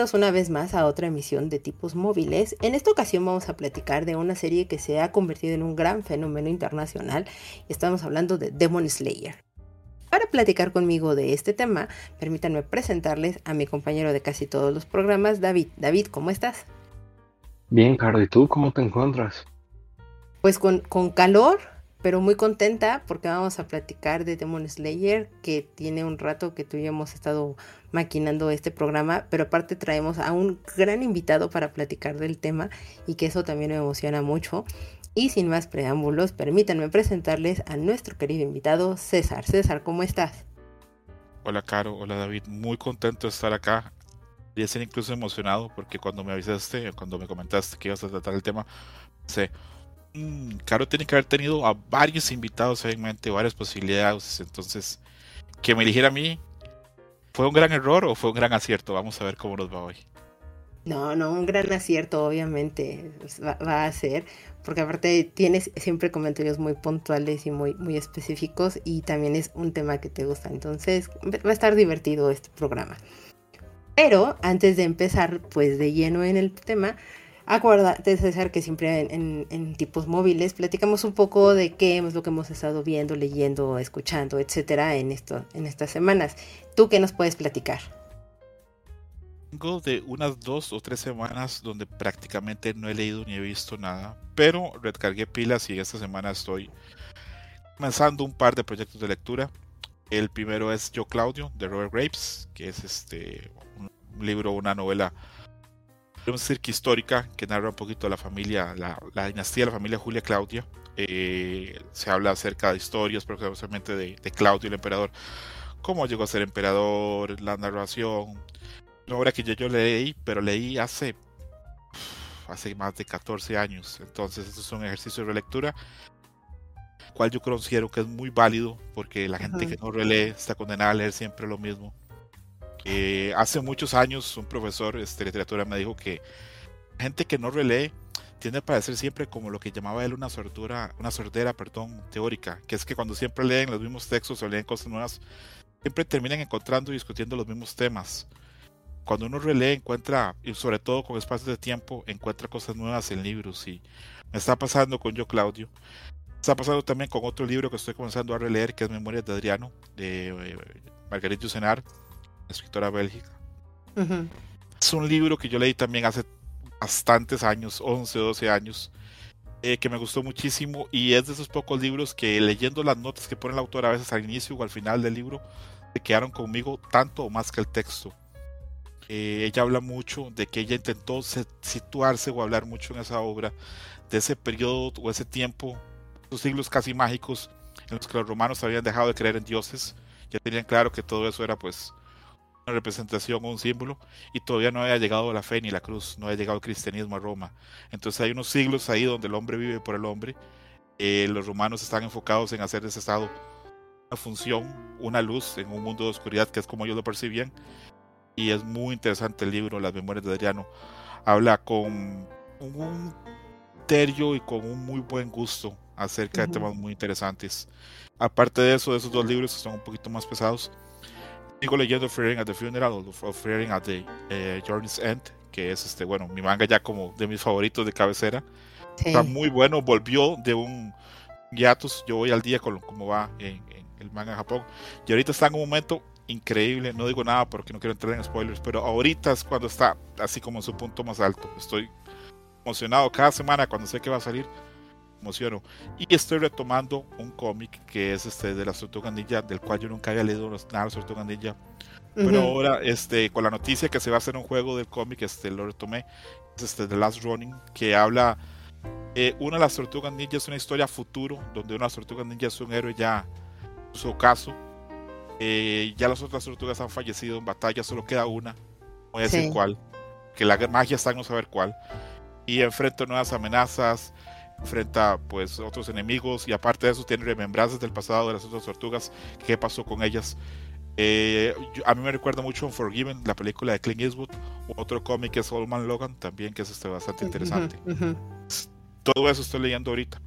Bienvenidos una vez más a otra emisión de tipos móviles. En esta ocasión vamos a platicar de una serie que se ha convertido en un gran fenómeno internacional y estamos hablando de Demon Slayer. Para platicar conmigo de este tema, permítanme presentarles a mi compañero de casi todos los programas, David. David, ¿cómo estás? Bien, Caro, ¿y tú cómo te encuentras? Pues con, con calor, pero muy contenta porque vamos a platicar de Demon Slayer, que tiene un rato que tú y yo hemos estado maquinando este programa, pero aparte traemos a un gran invitado para platicar del tema y que eso también me emociona mucho. Y sin más preámbulos, permítanme presentarles a nuestro querido invitado César. César, ¿cómo estás? Hola Caro, hola David, muy contento de estar acá y ser incluso emocionado porque cuando me avisaste, cuando me comentaste que ibas a tratar el tema, sé, mmm, Caro tiene que haber tenido a varios invitados en mente, varias posibilidades, entonces que me eligiera a mí ¿Fue un gran error o fue un gran acierto? Vamos a ver cómo nos va hoy. No, no, un gran acierto obviamente pues, va, a ser, porque aparte tienes siempre comentarios muy puntuales y muy, muy específicos y también es un tema que te gusta, entonces va a estar divertido este programa. Pero antes de empezar pues de lleno en el tema, Acuérdate, César, que siempre en, tipos móviles platicamos un poco de qué es lo que hemos estado viendo, leyendo, escuchando, etcétera, en, esto, en estas semanas. ¿Tú qué nos puedes platicar? Tengo de unas dos o tres semanas donde prácticamente no he leído ni he visto nada, pero recargué pilas y esta semana estoy comenzando un par de proyectos de lectura. El primero es Yo Claudio de Robert Graves, que es este un libro, una novela podemos decir que histórica, que narra un poquito la familia, la, dinastía de la familia Julia Claudia. Eh, se habla acerca de historias, precisamente de, de, Claudio el emperador, cómo llegó a ser emperador, la narración. Una obra que yo, yo leí, pero leí hace, hace más de 14 años. Entonces, esto es un ejercicio de relectura, cual yo considero que es muy válido, porque la gente que no relee está condenada a leer siempre lo mismo hace muchos años un profesor de literatura me dijo que gente que no relee tiende a parecer siempre como lo que llamaba él una sordura, una sordera, perdón, teórica, que es que cuando siempre leen los mismos textos o leen cosas nuevas, siempre terminan encontrando y discutiendo los mismos temas. Cuando uno relee, encuentra, y sobre todo con espacios de tiempo, encuentra cosas nuevas en libros. Y me está pasando con yo, Claudio. Está pasando también con otro libro que estoy comenzando a releer, que es Memorias de Adriano, de eh, Margarita Usenar escritora bélgica. Es un libro que yo leí también hace bastantes años, 11, 12 años, eh, que me gustó muchísimo y es de esos pocos libros que leyendo las notas que pone el autor a veces al inicio o al final del libro, se quedaron conmigo tanto o más que el texto. Eh, ella habla mucho de que ella intentó situarse o hablar mucho en esa obra, de ese periodo o ese tiempo, esos siglos casi mágicos en los que los romanos habían dejado de creer en dioses, ya tenían claro que todo eso era pues representación o un símbolo y todavía no había llegado la fe ni la cruz, no había llegado el cristianismo a Roma. Entonces hay unos siglos ahí donde el hombre vive por el hombre. Eh, los romanos están enfocados en hacer de ese estado una función, una luz en un mundo de oscuridad que es como ellos lo percibían. Y es muy interesante el libro, Las Memorias de Adriano. Habla con un terio y con un muy buen gusto acerca de temas muy interesantes. Aparte de eso, de esos dos libros que son un poquito más pesados, sigo leyendo Fearing at the Funeral o Fearing at the eh, Journey's End, que es este, bueno, mi manga ya como de mis favoritos de cabecera. Está muy bueno, volvió de un hiatus. Yo voy al día con cómo va en, el manga en Japón. Y ahorita está en un momento increíble. No digo nada porque no quiero entrar en spoilers, pero ahorita es cuando está así como en su punto más alto. Estoy emocionado cada semana cuando sé que va a salir emociono. Y estoy retomando un cómic que es este de la Tortuga Ninja, del cual yo nunca había leído nada de la Tortuga Ninja. Pero ahora, este, con la noticia que se va a hacer un juego del cómic, este, lo retomé. Es este The Last Running, que habla. Eh, una de las tortugas ninja es una historia futuro, donde una tortuga ninja es un héroe ya su ocaso. Eh, ya las otras tortugas han fallecido en batalla, solo queda una. No voy a decir Sí. cuál. Que la magia está en no saber cuál. Y enfrenta nuevas amenazas, enfrenta pues otros enemigos y aparte de eso tiene remembranzas del pasado de las otras tortugas, qué pasó con ellas. Eh, yo- a mí me recuerda mucho Unforgiven, la película de Clint Eastwood, otro cómic que es Old Man Logan también, que es este bastante interesante. Todo eso estoy leyendo ahorita.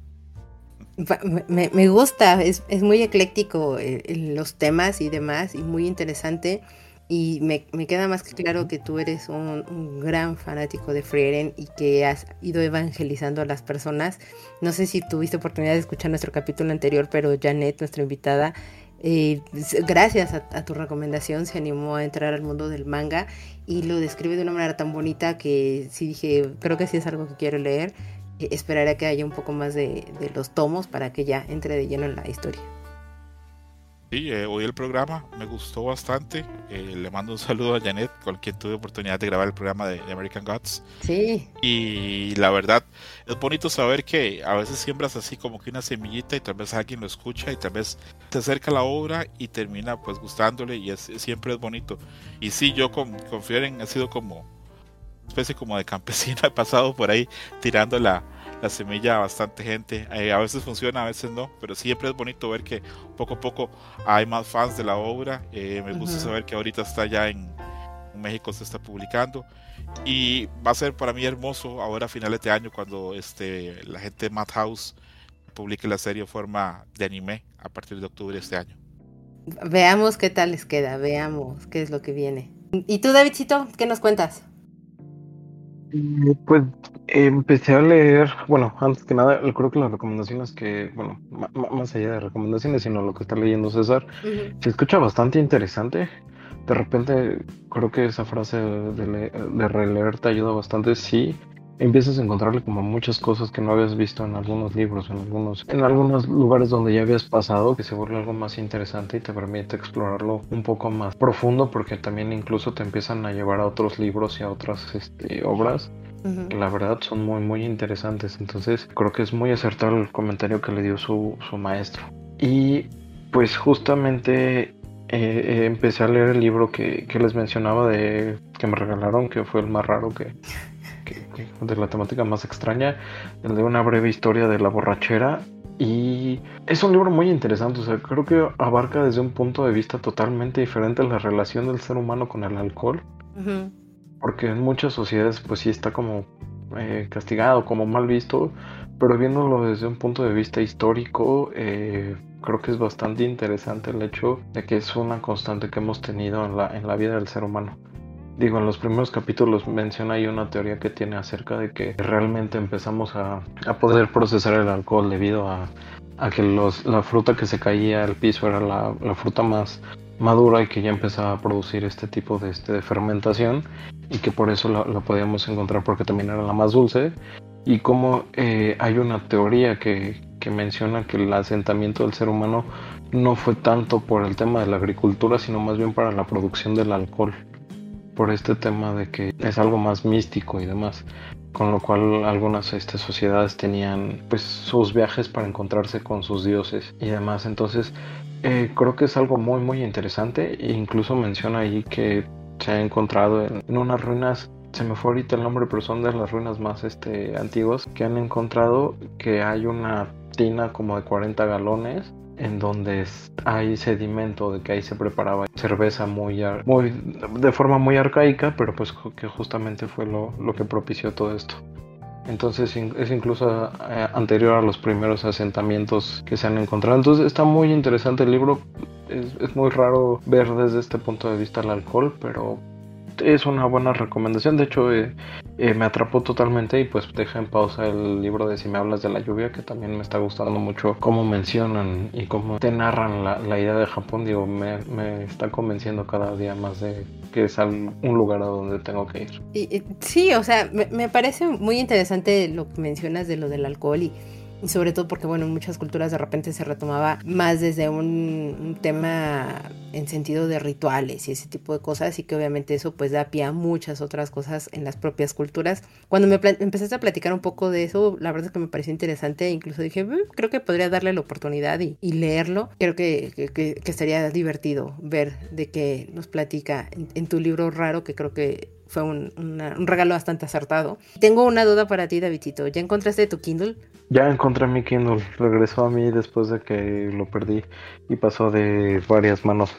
Me, me gusta, es, es muy ecléctico eh, los temas y demás, y muy interesante. Y me, me queda más que claro que tú eres un, un gran fanático de Frieren y que has ido evangelizando a las personas. No sé si tuviste oportunidad de escuchar nuestro capítulo anterior, pero Janet, nuestra invitada, eh, gracias a, a tu recomendación, se animó a entrar al mundo del manga y lo describe de una manera tan bonita que sí dije, creo que sí es algo que quiero leer. Eh, esperaré a que haya un poco más de, de los tomos para que ya entre de lleno en la historia. Sí, eh, oí el programa, me gustó bastante. Eh, le mando un saludo a Janet, con quien tuve oportunidad de grabar el programa de, de American Gods. Sí, Y la verdad, es bonito saber que a veces siembras así como que una semillita y tal vez alguien lo escucha y tal vez se acerca a la obra y termina pues gustándole y es, siempre es bonito. Y sí, yo con, con Frieren he sido como especie como de campesino, he pasado por ahí tirando la, la semilla a bastante gente. Eh, a veces funciona, a veces no, pero siempre es bonito ver que poco a poco hay más fans de la obra. Eh, me gusta saber que ahorita está ya en, México, se está publicando. Y va a ser para mí hermoso ahora a finales de año cuando este, la gente de Madhouse publique la serie en forma de anime a partir de octubre de este año. veamos qué tal les queda, veamos qué es lo que viene. ¿Y tú, Davidcito, qué nos cuentas? Pues empecé a leer, bueno, antes que nada, creo que las recomendaciones que, bueno, más allá de recomendaciones, sino lo que está leyendo César, se escucha bastante interesante. De repente, creo que esa frase de, de releer te ayuda bastante. Sí, empiezas a encontrarle como muchas cosas que no habías visto en algunos libros, en algunos, en algunos lugares donde ya habías pasado, que se vuelve algo más interesante y te permite explorarlo un poco más profundo, porque también incluso te empiezan a llevar a otros libros y a otras este, obras Que la verdad son muy muy interesantes. Entonces creo que es muy acertado el comentario que le dio su, su maestro. Y pues justamente eh, eh, empecé a leer el libro que, que les mencionaba de que me regalaron, que fue el más raro que, que- que- de la temática más extraña, el de una breve historia de la borrachera. Y es un libro muy interesante, o sea, creo que abarca desde un punto de vista totalmente diferente la relación del ser humano con el alcohol Ujú. Porque en muchas sociedades pues sí está como eh, castigado, como mal visto, pero viéndolo desde un punto de vista histórico, eh, creo que es bastante interesante el hecho de que es una constante que hemos tenido en la, en la vida del ser humano. Digo, en los primeros capítulos menciona ahí una teoría que tiene acerca de que realmente empezamos a, a poder procesar el alcohol debido a, a que los, la fruta que se caía al piso era la, la fruta más madura y que ya empezaba a producir este tipo de, este, fermentación y que por eso la, la podíamos encontrar porque también era la más dulce. Y como eh, hay una teoría que, que menciona que el asentamiento del ser humano no fue tanto por el tema de la agricultura sino más bien para la producción del alcohol por este tema de que es algo más místico y demás con lo cual algunas este, sociedades tenían pues sus viajes para encontrarse con sus dioses y demás. Entonces eh, creo que es algo muy muy interesante e incluso menciona ahí que se ha encontrado en, en unas ruinas se me fue ahorita el nombre pero son de las ruinas más este antiguas que han encontrado que hay una tina como de 40 galones en donde hay sedimento de que ahí se preparaba cerveza muy, muy de forma muy arcaica, pero pues que justamente fue lo, lo que propició todo esto. Entonces es incluso eh, anterior a los primeros asentamientos que se han encontrado. Entonces está muy interesante el libro. Es, es muy raro ver desde este punto de vista el alcohol, pero es una buena recomendación. De hecho, eh, eh, me atrapó totalmente y pues deja en pausa el libro de Si me hablas de la lluvia, que también me está gustando mucho cómo mencionan y cómo te narran la, la idea de Japón. Digo, me, me está convenciendo cada día más de que es un lugar a donde tengo que ir. Sí, o sea, me, me parece muy interesante lo que mencionas de lo del alcohol y, y sobre todo porque, bueno, en muchas culturas de repente se retomaba más desde un, tema en sentido de rituales y ese tipo de cosas y que obviamente eso pues da pie a muchas otras cosas en las propias culturas. Cuando me empezaste a platicar un poco de eso, la verdad es que me pareció interesante, incluso dije, mm, creo que podría darle la oportunidad y, leerlo. Creo que, que, que, estaría divertido ver de qué nos platica en tu libro raro, que creo que fue un, un, regalo bastante acertado. Tengo una duda para ti, Davidito. ¿Ya encontraste tu Kindle? Ya encontré mi Kindle. Regresó a mí después de que lo perdí y pasó de varias manos.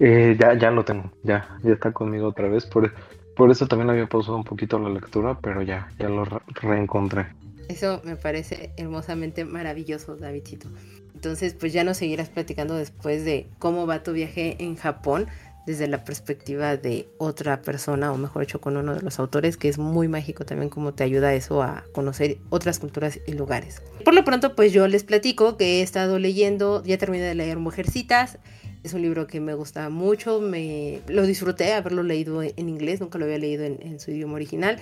Eh, ya, ya lo tengo. Ya, ya está conmigo otra vez. Por, por eso también había pausado un poquito la lectura, pero ya, ya lo reencontré. Eso me parece hermosamente maravilloso, Davidito. Entonces, pues ya nos seguirás platicando después de cómo va tu viaje en Japón desde la perspectiva de otra persona, o mejor dicho, con uno de los autores, que es muy mágico también como te ayuda eso a conocer otras culturas y lugares. Por lo pronto, pues yo les platico que he estado leyendo, ya terminé de leer Mujercitas, es un libro que me gusta mucho, me lo disfruté haberlo leído en inglés, nunca lo había leído en, su idioma original.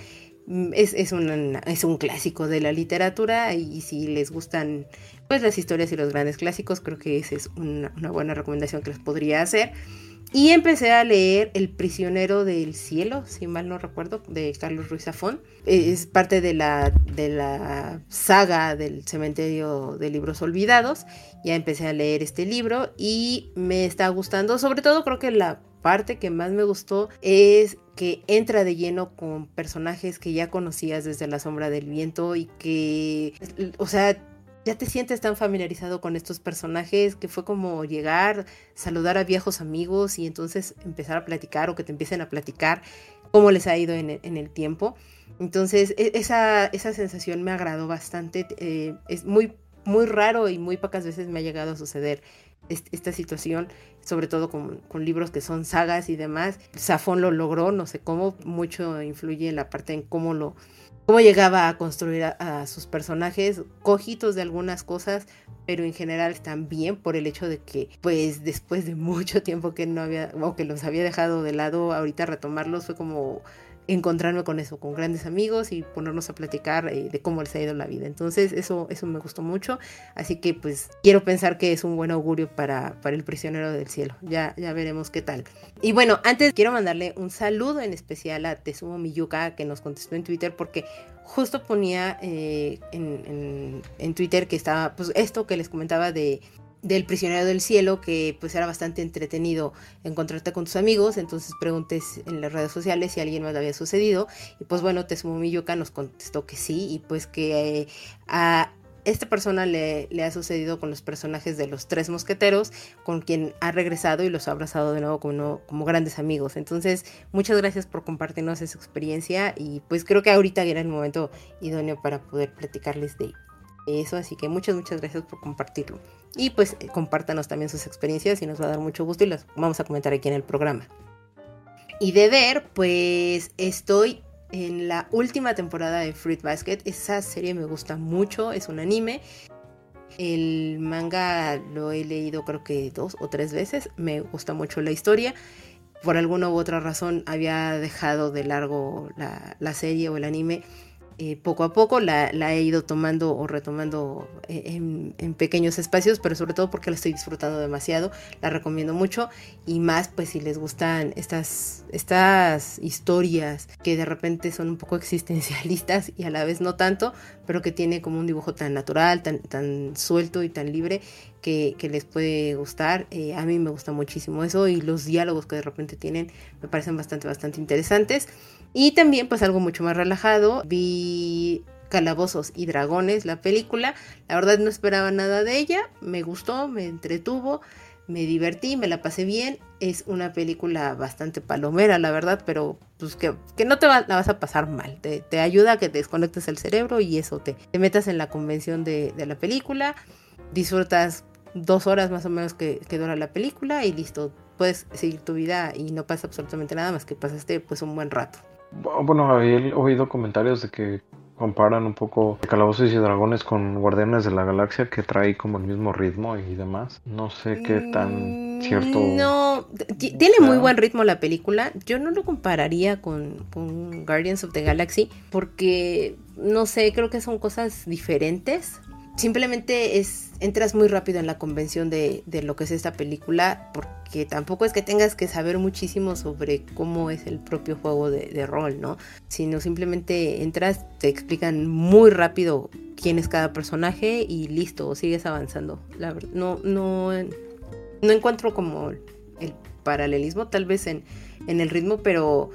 Es, es, un, es un clásico de la literatura y si les gustan pues las historias y los grandes clásicos, creo que esa es una, una buena recomendación que les podría hacer. Y empecé a leer El prisionero del cielo, si mal no recuerdo, de Carlos Ruiz Zafón. Es parte de la, de la saga del cementerio de libros olvidados. Ya empecé a leer este libro y me está gustando. Sobre todo creo que la parte que más me gustó es que entra de lleno con personajes que ya conocías desde la sombra del viento y que, o sea, ya te sientes tan familiarizado con estos personajes que fue como llegar, saludar a viejos amigos y entonces empezar a platicar o que te empiecen a platicar cómo les ha ido en el, tiempo. Entonces e, esa, esa, sensación me agradó bastante. Eh, es muy, muy raro y muy pocas veces me ha llegado a suceder esta situación, sobre todo con, libros que son sagas y demás. Safón lo logró, no sé cómo, mucho influye en la parte en cómo lo cómo llegaba a construir a, sus personajes, cojitos de algunas cosas, pero en general bien por el hecho de que, pues después de mucho tiempo que no había, o que los había dejado de lado, ahorita retomarlos fue como encontrarme con eso, con grandes amigos y ponernos a platicar eh, de cómo les ha ido la vida. Entonces eso, eso me gustó mucho, así que pues quiero pensar que es un buen augurio para, para el prisionero del cielo. Ya, ya veremos qué tal. Y bueno, antes quiero mandarle un saludo en especial a Tesumo Miyuka que nos contestó en Twitter porque justo ponía eh, en, en, en Twitter que estaba pues esto que les comentaba de del prisionero del cielo, que pues era bastante entretenido encontrarte con tus amigos, entonces preguntes en las redes sociales si alguien más le había sucedido, y pues bueno, Tesumo Miyuka nos contestó que sí, y pues que eh, a esta persona le, le, ha sucedido con los personajes de los tres mosqueteros, con quien ha regresado y los ha abrazado de nuevo como, como grandes amigos. Entonces, muchas gracias por compartirnos esa experiencia y pues creo que ahorita era el momento idóneo para poder platicarles de eso, así que muchas, muchas gracias por compartirlo. Y pues eh, compártanos también sus experiencias y nos va a dar mucho gusto y las vamos a comentar aquí en el programa. Y de ver, pues estoy en la última temporada de Fruit Basket. Esa serie me gusta mucho, es un anime. El manga lo he leído creo que dos o tres veces. Me gusta mucho la historia. Por alguna u otra razón había dejado de largo la, la serie o el anime poco a poco la, he ido tomando o retomando eh, en, pequeños espacios, pero sobre todo porque la estoy disfrutando demasiado, la recomiendo mucho y más pues si les gustan estas, estas historias que de repente son un poco existencialistas y a la vez no tanto, pero que tiene como un dibujo tan natural, tan, tan suelto y tan libre que, les puede gustar. Eh, a mí me gusta muchísimo eso y los diálogos que de repente tienen me parecen bastante, bastante interesantes. Y también pues algo mucho más relajado, vi Calabozos y Dragones, la película. La verdad no esperaba nada de ella, me gustó, me entretuvo, me divertí, me la pasé bien. Es una película bastante palomera, la verdad, pero pues que, no te la vas a pasar mal. Te, ayuda a que te desconectes el cerebro y eso te, te metas en la convención de, la película. Disfrutas dos horas más o menos que, que dura la película y listo. Puedes seguir tu vida y no pasa absolutamente nada más que pasaste pues un buen rato. Bueno, había oído comentarios de que comparan un poco Calabozos y Dragones con Guardianes de la Galaxia, que trae como el mismo ritmo y demás. No sé qué tan cierto. No, tiene muy buen ritmo la película. Yo no lo compararía con, con Guardians of the Galaxy, porque no sé, creo que son cosas diferentes simplemente es entras muy rápido en la convención de, lo que es esta película porque tampoco es que tengas que saber muchísimo sobre cómo es el propio juego de, rol, ¿no? Sino simplemente entras, te explican muy rápido quién es cada personaje y listo, sigues avanzando. La no, no, no encuentro como el paralelismo, tal vez en, en el ritmo, pero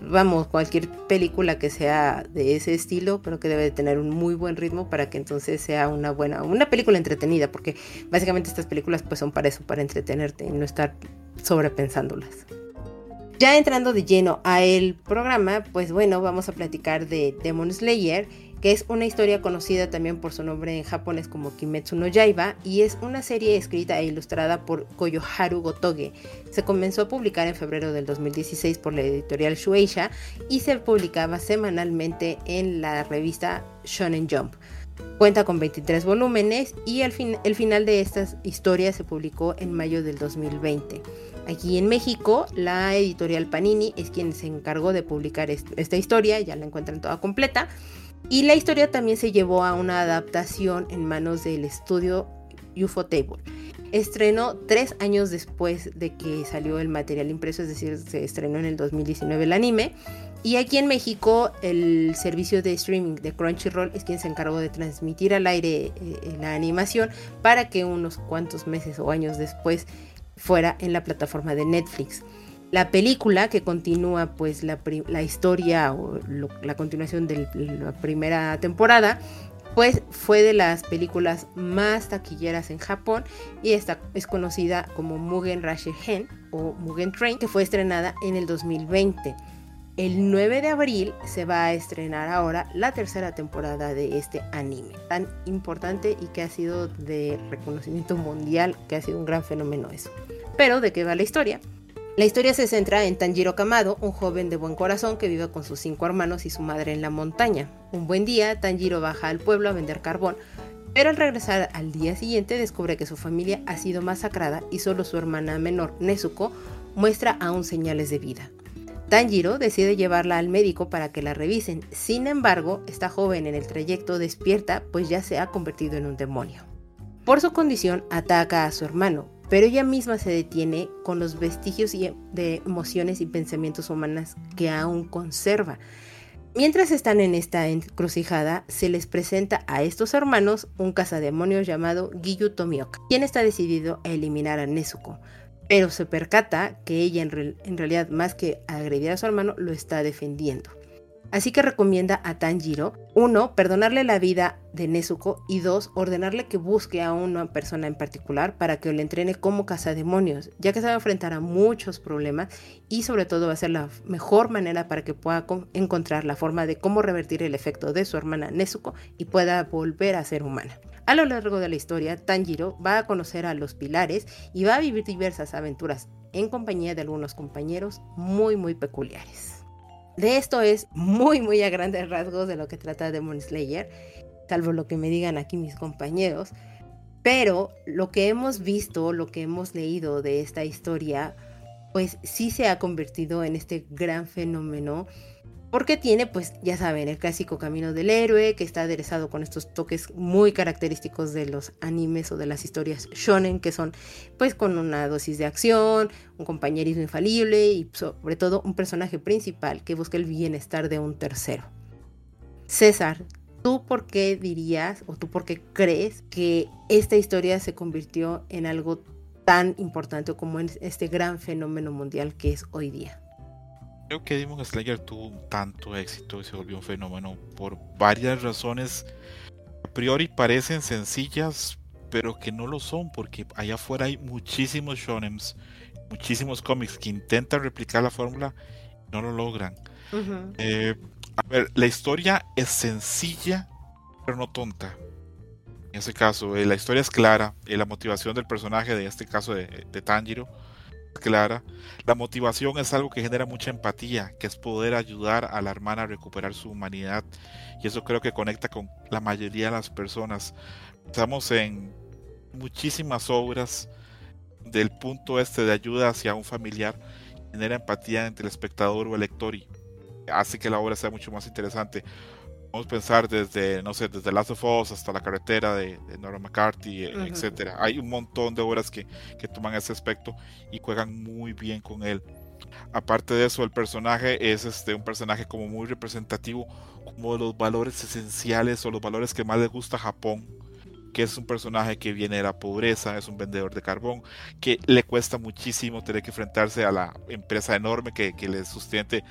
vamos, cualquier película que sea de ese estilo, creo que debe de tener un muy buen ritmo para que entonces sea una buena, una película entretenida, porque básicamente estas películas pues son para eso, para entretenerte y no estar sobrepensándolas. Ya entrando de lleno a el programa, pues bueno, vamos a platicar de Demon Slayer que es una historia conocida también por su nombre en japonés como Kimetsu no Yaiba y es una serie escrita e ilustrada por Koyoharu Gotoge. Se comenzó a publicar en febrero del 2016 por la editorial Shueisha y se publicaba semanalmente en la revista Shonen Jump. Cuenta con 23 volúmenes y el, el final de estas historias se publicó en mayo del 2020. Aquí en México, la editorial Panini es quien se encargó de publicar esta historia, ya la encuentran toda completa. Y la historia también se llevó a una adaptación en manos del estudio UFO Table. Estrenó tres años después de que salió el material impreso, es decir, se estrenó en el 2019 el anime. Y aquí en México el servicio de streaming de Crunchyroll es quien se encargó de transmitir al aire eh, la animación para que unos cuantos meses o años después fuera en la plataforma de Netflix. La película que continúa pues la, historia o la continuación de la primera temporada pues fue de las películas más taquilleras en Japón y esta es conocida como Mugen Rashi Hen o Mugen Train que fue estrenada en el 2020. El 9 de abril se va a estrenar ahora la tercera temporada de este anime tan importante y que ha sido de reconocimiento mundial, que ha sido un gran fenómeno eso. Pero ¿de qué va la historia? La historia se centra en Tanjiro Kamado, un joven de buen corazón que vive con sus cinco hermanos y su madre en la montaña. Un buen día, Tanjiro baja al pueblo a vender carbón, pero al regresar al día siguiente descubre que su familia ha sido masacrada y solo su hermana menor, Nezuko, muestra aún señales de vida. Tanjiro decide llevarla al médico para que la revisen, sin embargo, esta joven en el trayecto despierta pues ya se ha convertido en un demonio. Por su condición ataca a su hermano, pero ella misma se detiene con los vestigios de emociones y pensamientos humanas que aún conserva. Mientras están en esta encrucijada, se les presenta a estos hermanos un cazademonios llamado Giyu Tomioka, quien está decidido a eliminar a Nezuko, pero se percata que ella en realidad más que agredir a su hermano lo está defendiendo. Así que recomienda a Tanjiro, uno, perdonarle la vida de Nezuko y dos, ordenarle que busque a una persona en particular para que le entrene como cazademonios, ya que se va a enfrentar a muchos problemas y sobre todo va a ser la mejor manera para que pueda encontrar la forma de cómo revertir el efecto de su hermana Nezuko y pueda volver a ser humana. A lo largo de la historia, Tanjiro va a conocer a los pilares y va a vivir diversas aventuras en compañía de algunos compañeros muy muy peculiares. De esto es muy, muy a grandes rasgos de lo que trata Demon Slayer, salvo lo que me digan aquí mis compañeros. Pero lo que hemos visto, lo que hemos leído de esta historia, pues sí se ha convertido en este gran fenómeno porque tiene, pues ya saben, el clásico camino del héroe que está aderezado con estos toques muy característicos de los animes o de las historias shonen, que son pues con una dosis de acción, un compañerismo infalible y sobre todo un personaje principal que busca el bienestar de un tercero. César, ¿tú por qué dirías o tú por qué crees que esta historia se convirtió en algo tan importante como en este gran fenómeno mundial que es hoy día? Creo que Demon Slayer tuvo tanto éxito y se volvió un fenómeno por varias razones. A priori parecen sencillas, pero que no lo son, porque allá afuera hay muchísimos shonems, muchísimos cómics que intentan replicar la fórmula y no lo logran. Eh, a ver, la historia es sencilla, pero no tonta. En ese caso, eh, la historia es clara, eh, la motivación del personaje, de este caso de, de Tanjiro, clara. La motivación es algo que genera mucha empatía, que es poder ayudar a la hermana a recuperar su humanidad. Y eso creo que conecta con la mayoría de las personas. Estamos en muchísimas obras del punto este de ayuda hacia un familiar, genera empatía entre el espectador o el lector y hace que la obra sea mucho más interesante. Vamos a pensar desde, no sé, desde Last of Us hasta la carretera de, Nora McCarthy, e, etcétera. Hay un montón de obras que, que toman ese aspecto y juegan muy bien con él. Aparte de eso, el personaje es este, un personaje como muy representativo, como de los valores esenciales o los valores que más le gusta a Japón, que es un personaje que viene de la pobreza, es un vendedor de carbón, que le cuesta muchísimo tener que enfrentarse a la empresa enorme que, que le sustente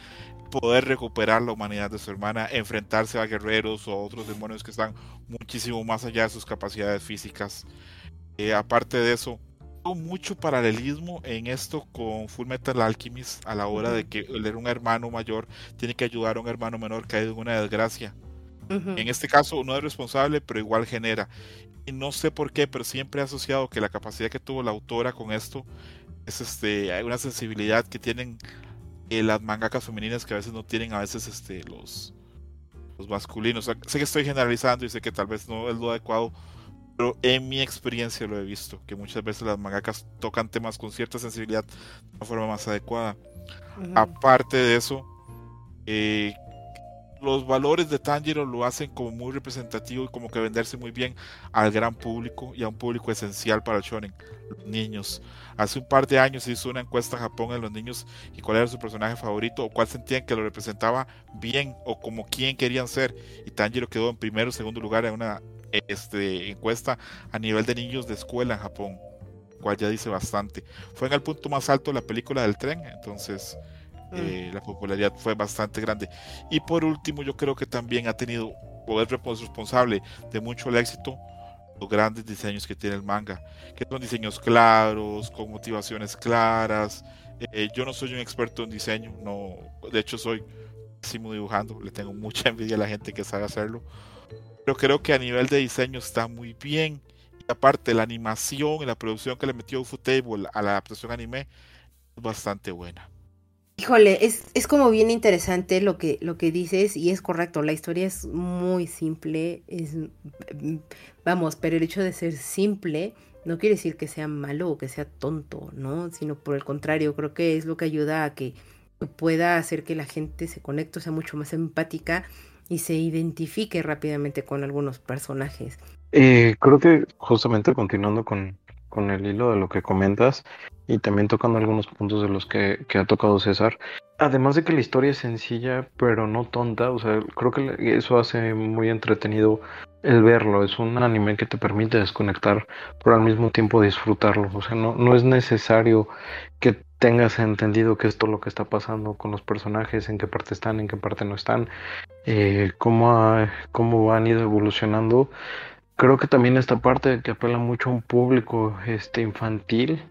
poder recuperar la humanidad de su hermana, enfrentarse a guerreros o otros demonios que están muchísimo más allá de sus capacidades físicas. Eh, aparte de eso, mucho paralelismo en esto con Full Metal Alchemist a la hora de que él un hermano mayor, tiene que ayudar a un hermano menor caído en una desgracia. En este caso no es responsable, pero igual genera. Y no sé por qué, pero siempre he asociado que la capacidad que tuvo la autora con esto es este, hay una sensibilidad que tienen eh, las mangakas femeninas que a veces no tienen a veces este, los, los masculinos. sé que estoy generalizando y sé que tal vez no es lo adecuado, pero en mi experiencia lo he visto, que muchas veces las mangakas tocan temas con cierta sensibilidad de una forma más adecuada. Aparte de eso, eh, los valores de Tanjiro lo hacen como muy representativo y como que venderse muy bien al gran público y a un público esencial para el shonen, los niños. Hace un par de años se hizo una encuesta en Japón en los niños y cuál era su personaje favorito o cuál sentían que lo representaba bien o como quién querían ser. Y Tanjiro quedó en primero o segundo lugar en una este, encuesta a nivel de niños de escuela en Japón, cual ya dice bastante. Fue en el punto más alto de la película del tren, entonces Mm. Eh, la popularidad fue bastante grande. Y por último, yo creo que también ha tenido, es responsable de mucho el éxito, los grandes diseños que tiene el manga, que son diseños claros, con motivaciones claras. Eh, yo no soy un experto en diseño, no, de hecho soy pésimo dibujando, le tengo mucha envidia a la gente que sabe hacerlo, pero creo que a nivel de diseño está muy bien. Y aparte, la animación y la producción que le metió Ufotable a la adaptación anime es bastante buena. Híjole, es, es como bien interesante lo que, lo que dices y es correcto, la historia es muy simple, es, vamos, pero el hecho de ser simple no quiere decir que sea malo o que sea tonto, ¿no? Sino por el contrario, creo que es lo que ayuda a que pueda hacer que la gente se conecte, sea mucho más empática y se identifique rápidamente con algunos personajes. Eh, creo que justamente continuando con, con el hilo de lo que comentas y también tocando algunos puntos de los que, ha tocado César. Además de que la historia es sencilla, pero no tonta, o sea, creo que eso hace muy entretenido el verlo. Es un anime que te permite desconectar, pero al mismo tiempo disfrutarlo. O sea, no, no es necesario que tengas entendido qué es todo lo que está pasando con los personajes, en qué parte están, en qué parte no están, eh, cómo, cómo han ido evolucionando creo que también esta parte que apela mucho a un público este infantil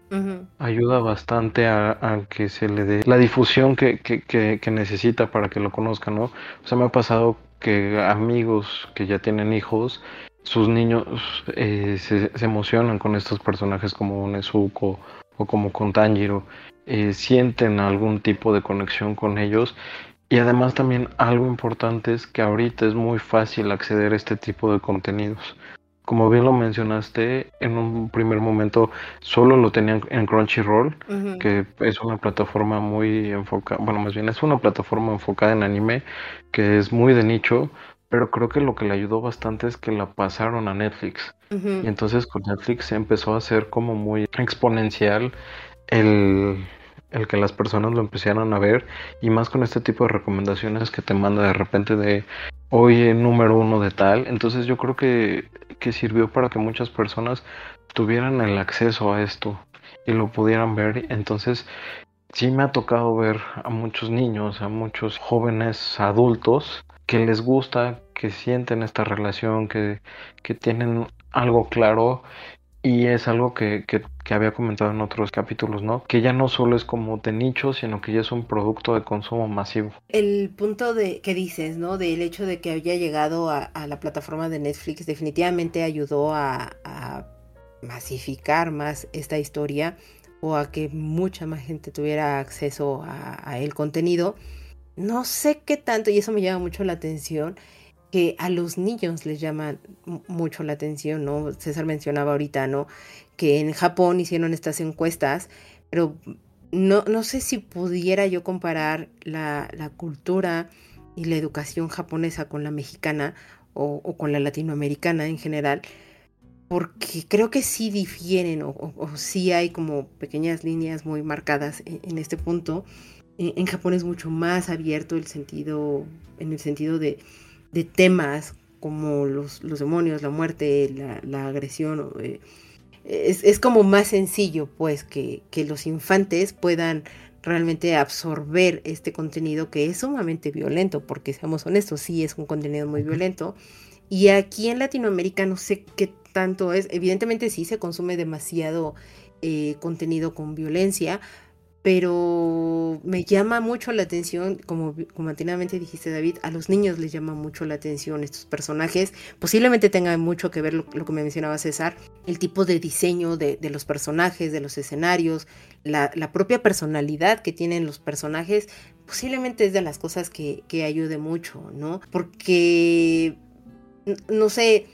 ayuda bastante a, que se le dé la difusión que, que, que, necesita para que lo conozcan, ¿no? O sea, me ha pasado que amigos que ya tienen hijos, sus niños eh, se, emocionan con estos personajes como Nezuko o como con Tanjiro, eh, sienten algún tipo de conexión con ellos. Y además también algo importante es que ahorita es muy fácil acceder a este tipo de contenidos como bien lo mencionaste, en un primer momento solo lo tenían en Crunchyroll, que es una plataforma muy enfocada, bueno, más bien es una plataforma enfocada en anime, que es muy de nicho, pero creo que lo que le ayudó bastante es que la pasaron a Netflix. Y entonces con Netflix empezó a ser como muy exponencial el, el que las personas lo empezaran a ver y más con este tipo de recomendaciones que te manda de repente de hoy número uno de tal. Entonces yo creo que, que sirvió para que muchas personas tuvieran el acceso a esto y lo pudieran ver. Entonces sí me ha tocado ver a muchos niños, a muchos jóvenes adultos que les gusta, que sienten esta relación, que, que tienen algo claro y es algo que, que, había comentado en otros capítulos, ¿no? Que ya no solo es como de nicho, sino que ya es un producto de consumo masivo. El punto de que dices, ¿no? Del hecho de que haya llegado a, la plataforma de Netflix definitivamente ayudó a, masificar más esta historia o a que mucha más gente tuviera acceso a, a el contenido. No sé qué tanto, y eso me llama mucho la atención, que a los niños les llama mucho la atención, ¿no? César mencionaba ahorita, ¿no? Que en Japón hicieron estas encuestas, pero no, no sé si pudiera yo comparar la, la cultura y la educación japonesa con la mexicana o, con la latinoamericana en general, porque creo que sí difieren o, sí hay como pequeñas líneas muy marcadas en, este punto. En, Japón es mucho más abierto el sentido, en el sentido de, temas como los, demonios, la muerte, la, agresión. Eh, es, como más sencillo, pues, que, que los infantes puedan realmente absorber este contenido que es sumamente violento, porque seamos honestos, sí es un contenido muy violento. Y aquí en Latinoamérica no sé qué tanto es, evidentemente sí se consume demasiado eh, contenido con violencia, pero me llama mucho la atención, como, como dijiste David, a los niños les llama mucho la atención estos personajes, posiblemente tenga mucho que ver lo, que me mencionaba César, el tipo de diseño de, los personajes, de los escenarios, la, propia personalidad que tienen los personajes, posiblemente es de las cosas que, que ayude mucho, ¿no? Porque, no sé,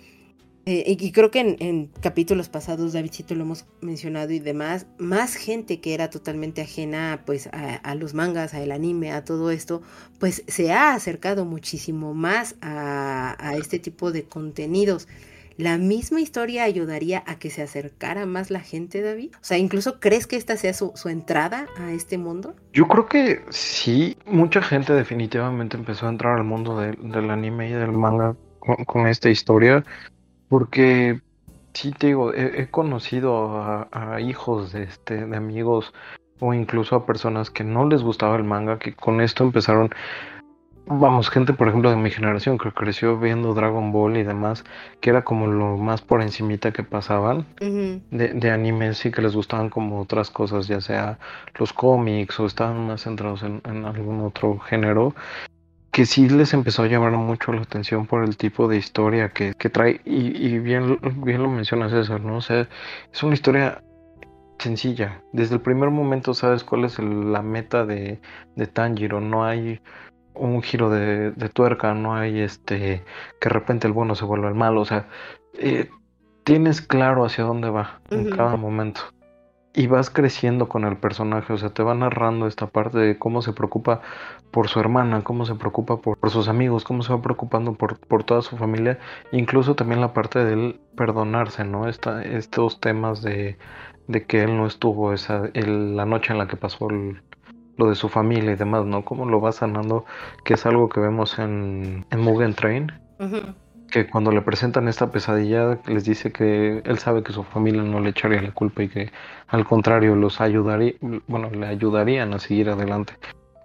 eh, y creo que en, capítulos pasados, Davidcito, lo hemos mencionado y demás, más gente que era totalmente ajena pues a, los mangas, al anime, a todo esto, pues se ha acercado muchísimo más a, este tipo de contenidos. ¿La misma historia ayudaría a que se acercara más la gente, David? O sea, incluso crees que esta sea su, entrada a este mundo? Yo creo que sí, mucha gente definitivamente empezó a entrar al mundo del anime y del manga con esta historia porque sí te digo, he, conocido a, hijos de, este, de amigos o incluso a personas que no les gustaba el manga, que con esto empezaron, vamos, gente por ejemplo de mi generación que creció viendo Dragon Ball y demás, que era como lo más por encimita que pasaban de, de animes y que les gustaban como otras cosas, ya sea los cómics o estaban más centrados en, en algún otro género que sí les empezó a llamar mucho la atención por el tipo de historia que, trae. Y, bien, bien lo mencionas César, ¿no? O sea, es una historia sencilla. Desde el primer momento sabes cuál es la meta de, de, Tanjiro. No hay un giro de, tuerca, no hay este que de repente el bueno se vuelva el malo. O sea, eh, tienes claro hacia dónde va en cada momento y vas creciendo con el personaje, o sea, te va narrando esta parte de cómo se preocupa por su hermana, cómo se preocupa por, sus amigos, cómo se va preocupando por, por, toda su familia, incluso también la parte de él perdonarse, ¿no? Esta, estos temas de, de que él no estuvo esa, la noche en la que pasó lo de su familia y demás, ¿no? Cómo lo va sanando, que es algo que vemos en, en Mugen Train que cuando le presentan esta pesadilla les dice que él sabe que su familia no le echaría la culpa y que al contrario los ayudaría, bueno, le ayudarían a seguir adelante.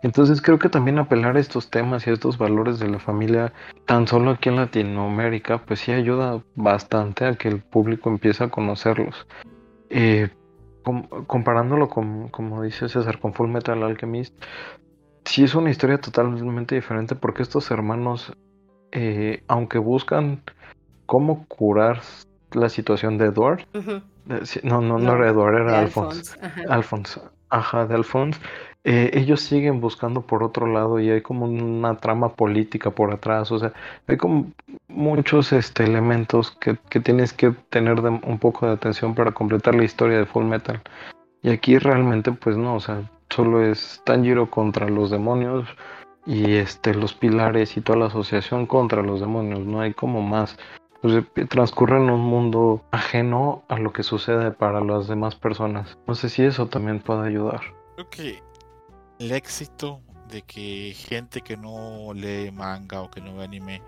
Entonces creo que también apelar a estos temas y a estos valores de la familia, tan solo aquí en Latinoamérica, pues sí ayuda bastante a que el público empiece a conocerlos. Eh, comparándolo con, como dice César, con Full Metal Alchemist, sí es una historia totalmente diferente porque estos hermanos eh, aunque buscan cómo curar la situación de Edward, no, no, no, era Edward, era Alphonse. Alphonse, ajá. de Alphonse. Eh, ellos siguen buscando por otro lado y hay como una trama política por atrás, o sea, hay como muchos este, elementos que, que tienes que tener un poco de atención para completar la historia de Full Metal. Y aquí realmente pues no, o sea, solo es Tanjiro contra los demonios, y este los pilares y toda la asociación contra los demonios, no hay como más. transcurre en un mundo ajeno a lo que sucede para las demás personas. No sé si eso también puede ayudar. Que el éxito de que gente que no lee manga o que no ve anime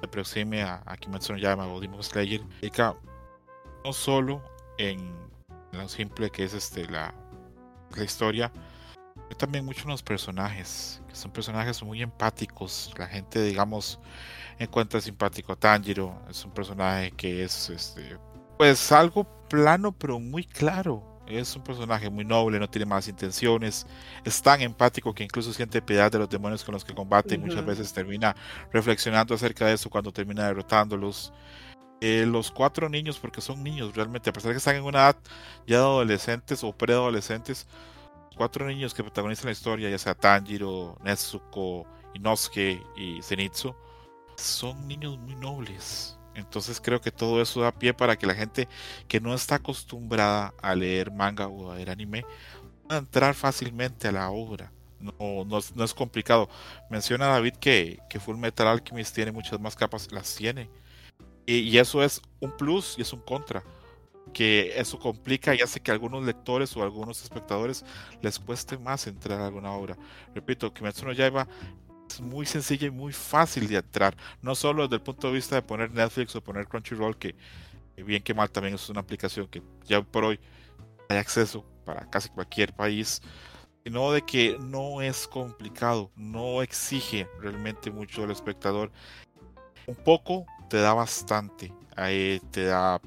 se aproxime a, a Kimetsu no Yama o Demon Slayer, no solo en lo simple que es este la, historia, también mucho en los personajes, que son personajes muy empáticos. La gente, digamos, encuentra simpático a Tanjiro. Es un personaje que es, este, pues, algo plano, pero muy claro. Es un personaje muy noble, no tiene malas intenciones. Es tan empático que incluso siente piedad de los demonios con los que combate y muchas veces termina reflexionando acerca de eso cuando termina derrotándolos. Eh, los cuatro niños, porque son niños realmente, a pesar de que están en una edad ya de adolescentes o preadolescentes, cuatro niños que protagonizan la historia, ya sea Tanjiro, Nezuko, Inosuke y Zenitsu, son niños muy nobles. Entonces creo que todo eso da pie para que la gente que no está acostumbrada a leer manga o a leer anime pueda entrar fácilmente a la obra. No, no, es complicado. Menciona David que, que Full Metal Alchemist tiene muchas más capas, las tiene. Y, eso es un plus y es un contra. Que eso complica y hace que a algunos lectores o algunos espectadores les cueste más entrar a alguna obra. Repito, Kimetsu no Yaiba es muy sencilla y muy fácil de entrar. No solo desde el punto de vista de poner Netflix o poner Crunchyroll, que bien que mal también es una aplicación que ya por hoy hay acceso para casi cualquier país, sino de que no es complicado, no exige realmente mucho del espectador. Un poco te da bastante, te da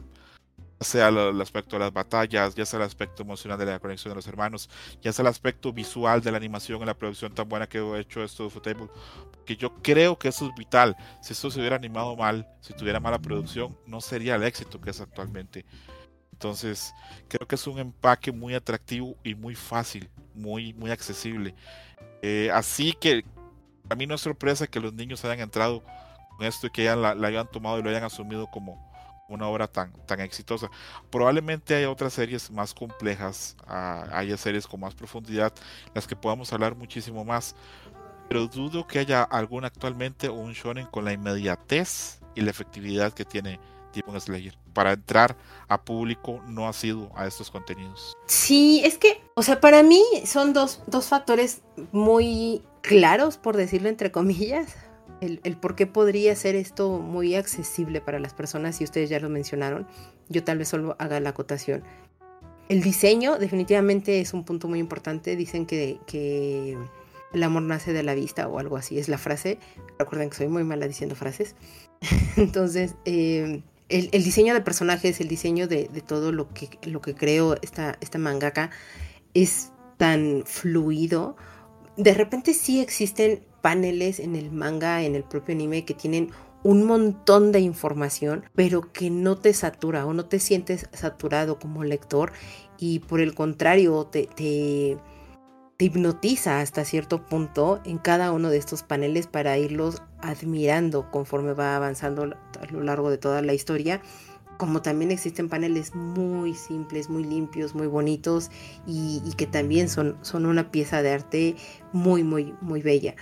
sea el aspecto de las batallas, ya sea el aspecto emocional de la conexión de los hermanos, ya sea el aspecto visual de la animación en la producción tan buena que he hecho esto de Futable, porque yo creo que eso es vital. Si esto se hubiera animado mal, si tuviera mala producción, no sería el éxito que es actualmente. Entonces, creo que es un empaque muy atractivo y muy fácil, muy, muy accesible. Eh, así que a mí no es sorpresa que los niños hayan entrado con esto y que ya la hayan tomado y lo hayan asumido como, una obra tan, tan exitosa. Probablemente hay otras series más complejas, uh, haya series con más profundidad, las que podamos hablar muchísimo más, pero dudo que haya alguna actualmente un shonen con la inmediatez y la efectividad que tiene Demon Slayer para entrar a público no ha sido a estos contenidos. Sí, es que, o sea, para mí son dos, dos factores muy claros, por decirlo entre comillas el, por qué podría ser esto muy accesible para las personas, y ustedes ya lo mencionaron, yo tal vez solo haga la acotación. El diseño definitivamente es un punto muy importante, dicen que, que el amor nace de la vista o algo así, es la frase, recuerden que soy muy mala diciendo frases, entonces... Eh, el, diseño de personajes, el diseño de, todo lo que, lo que creo esta, esta mangaka es tan fluido. De repente sí existen paneles en el manga, en el propio anime, que tienen un montón de información, pero que no te satura o no te sientes saturado como lector y por el contrario te, hipnotiza hasta cierto punto en cada uno de estos paneles para irlos admirando conforme va avanzando a lo largo de toda la historia como también existen paneles muy simples, muy limpios, muy bonitos y, y, que también son, son una pieza de arte muy, muy, muy bella.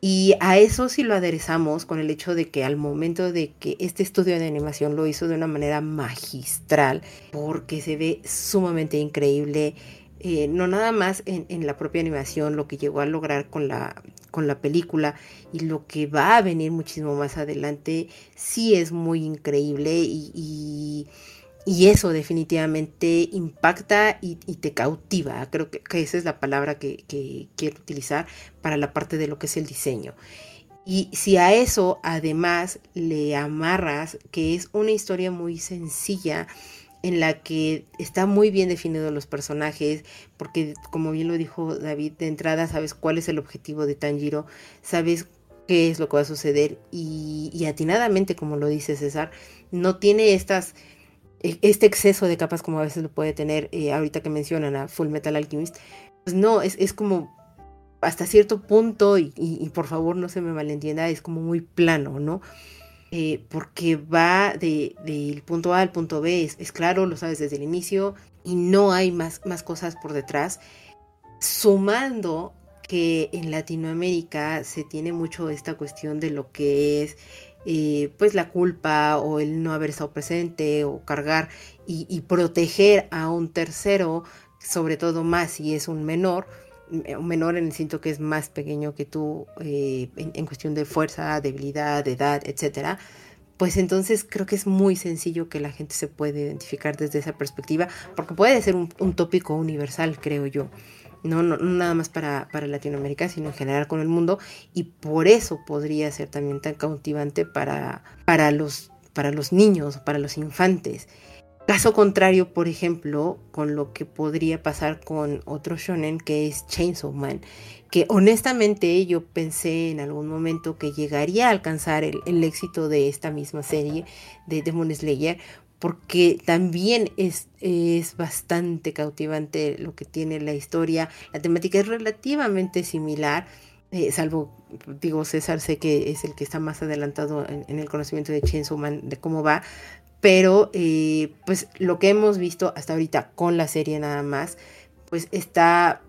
Y a eso sí lo aderezamos con el hecho de que al momento de que este estudio de animación lo hizo de una manera magistral, porque se ve sumamente increíble, eh, no nada más en, la propia animación, lo que llegó a lograr con la, con la película y lo que va a venir muchísimo más adelante, sí es muy increíble y y eso definitivamente impacta y, te cautiva. Creo que, esa es la palabra que, quiero utilizar para la parte de lo que es el diseño. Y si a eso además le amarras que es una historia muy sencilla, en la que está muy bien definidos los personajes, porque como bien lo dijo David, de entrada sabes cuál es el objetivo de Tanjiro, sabes qué es lo que va a suceder y, y atinadamente, como lo dice César, no tiene estas este exceso de capas como a veces lo puede tener eh, ahorita que mencionan a Full Metal Alchemist, pues no, es, es como hasta cierto punto, y, por favor no se me malentienda, es como muy plano, ¿no? Eh, porque va del de, punto A al punto B, es, es, claro, lo sabes desde el inicio, y no hay más, más cosas por detrás, sumando que en Latinoamérica se tiene mucho esta cuestión de lo que es pues la culpa o el no haber estado presente o cargar y, proteger a un tercero, sobre todo más si es un menor, eh, un menor en el sentido que es más pequeño que tú eh, en, cuestión de fuerza, debilidad, edad, etcétera, pues entonces creo que es muy sencillo que la gente se puede identificar desde esa perspectiva, porque puede ser un tópico universal, creo yo no, nada más para, para, Latinoamérica, sino en general con el mundo, y por eso podría ser también tan cautivante para, para, los, para los niños, para los infantes. Caso contrario, por ejemplo, con lo que podría pasar con otro shonen que es Chainsaw Man, que honestamente yo pensé en algún momento que llegaría a alcanzar el, el éxito de esta misma serie de Demon Slayer, porque también es, es bastante cautivante lo que tiene la historia. La temática es relativamente similar, eh, salvo, digo, César sé que es el que está más adelantado en, el conocimiento de Chainsaw Man, de cómo va, pero eh, pues lo que hemos visto hasta ahorita con la serie nada más, pues está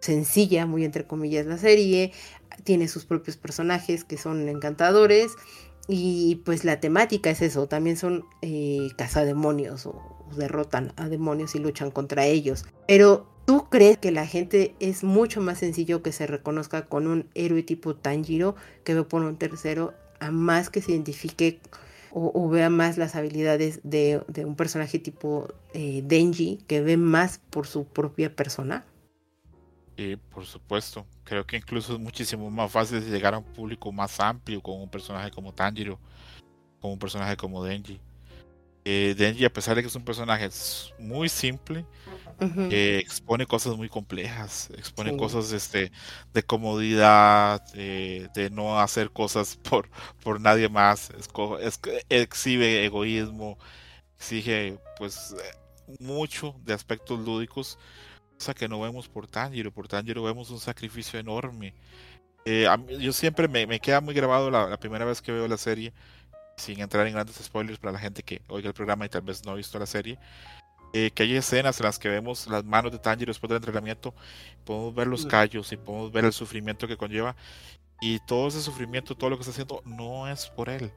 sencilla, muy entre comillas la serie, tiene sus propios personajes que son encantadores y pues la temática es eso, también son eh, cazademonios o, derrotan a demonios y luchan contra ellos. Pero ¿tú crees que la gente es mucho más sencillo que se reconozca con un héroe tipo Tanjiro que ve por un tercero a más que se identifique o, vea más las habilidades de, un personaje tipo eh, Denji que ve más por su propia persona? Y por supuesto, creo que incluso es muchísimo más fácil llegar a un público más amplio con un personaje como Tanjiro, con un personaje como Denji. Eh, Denji, a pesar de que es un personaje muy simple, eh, expone cosas muy complejas, expone cosas este, de comodidad, de no hacer cosas por, por nadie más, es, exhibe egoísmo, exige pues mucho de aspectos lúdicos que no vemos por Tanjiro. Por Tanjiro vemos un sacrificio enorme. Eh, yo siempre me, me, queda muy grabado la, primera vez que veo la serie, sin entrar en grandes spoilers para la gente que oiga el programa y tal vez no ha visto la serie, eh, que hay escenas en las que vemos las manos de Tanjiro después del entrenamiento, podemos ver los mm. callos y podemos ver el sufrimiento que conlleva. Y todo ese sufrimiento, todo lo que está haciendo, no es por él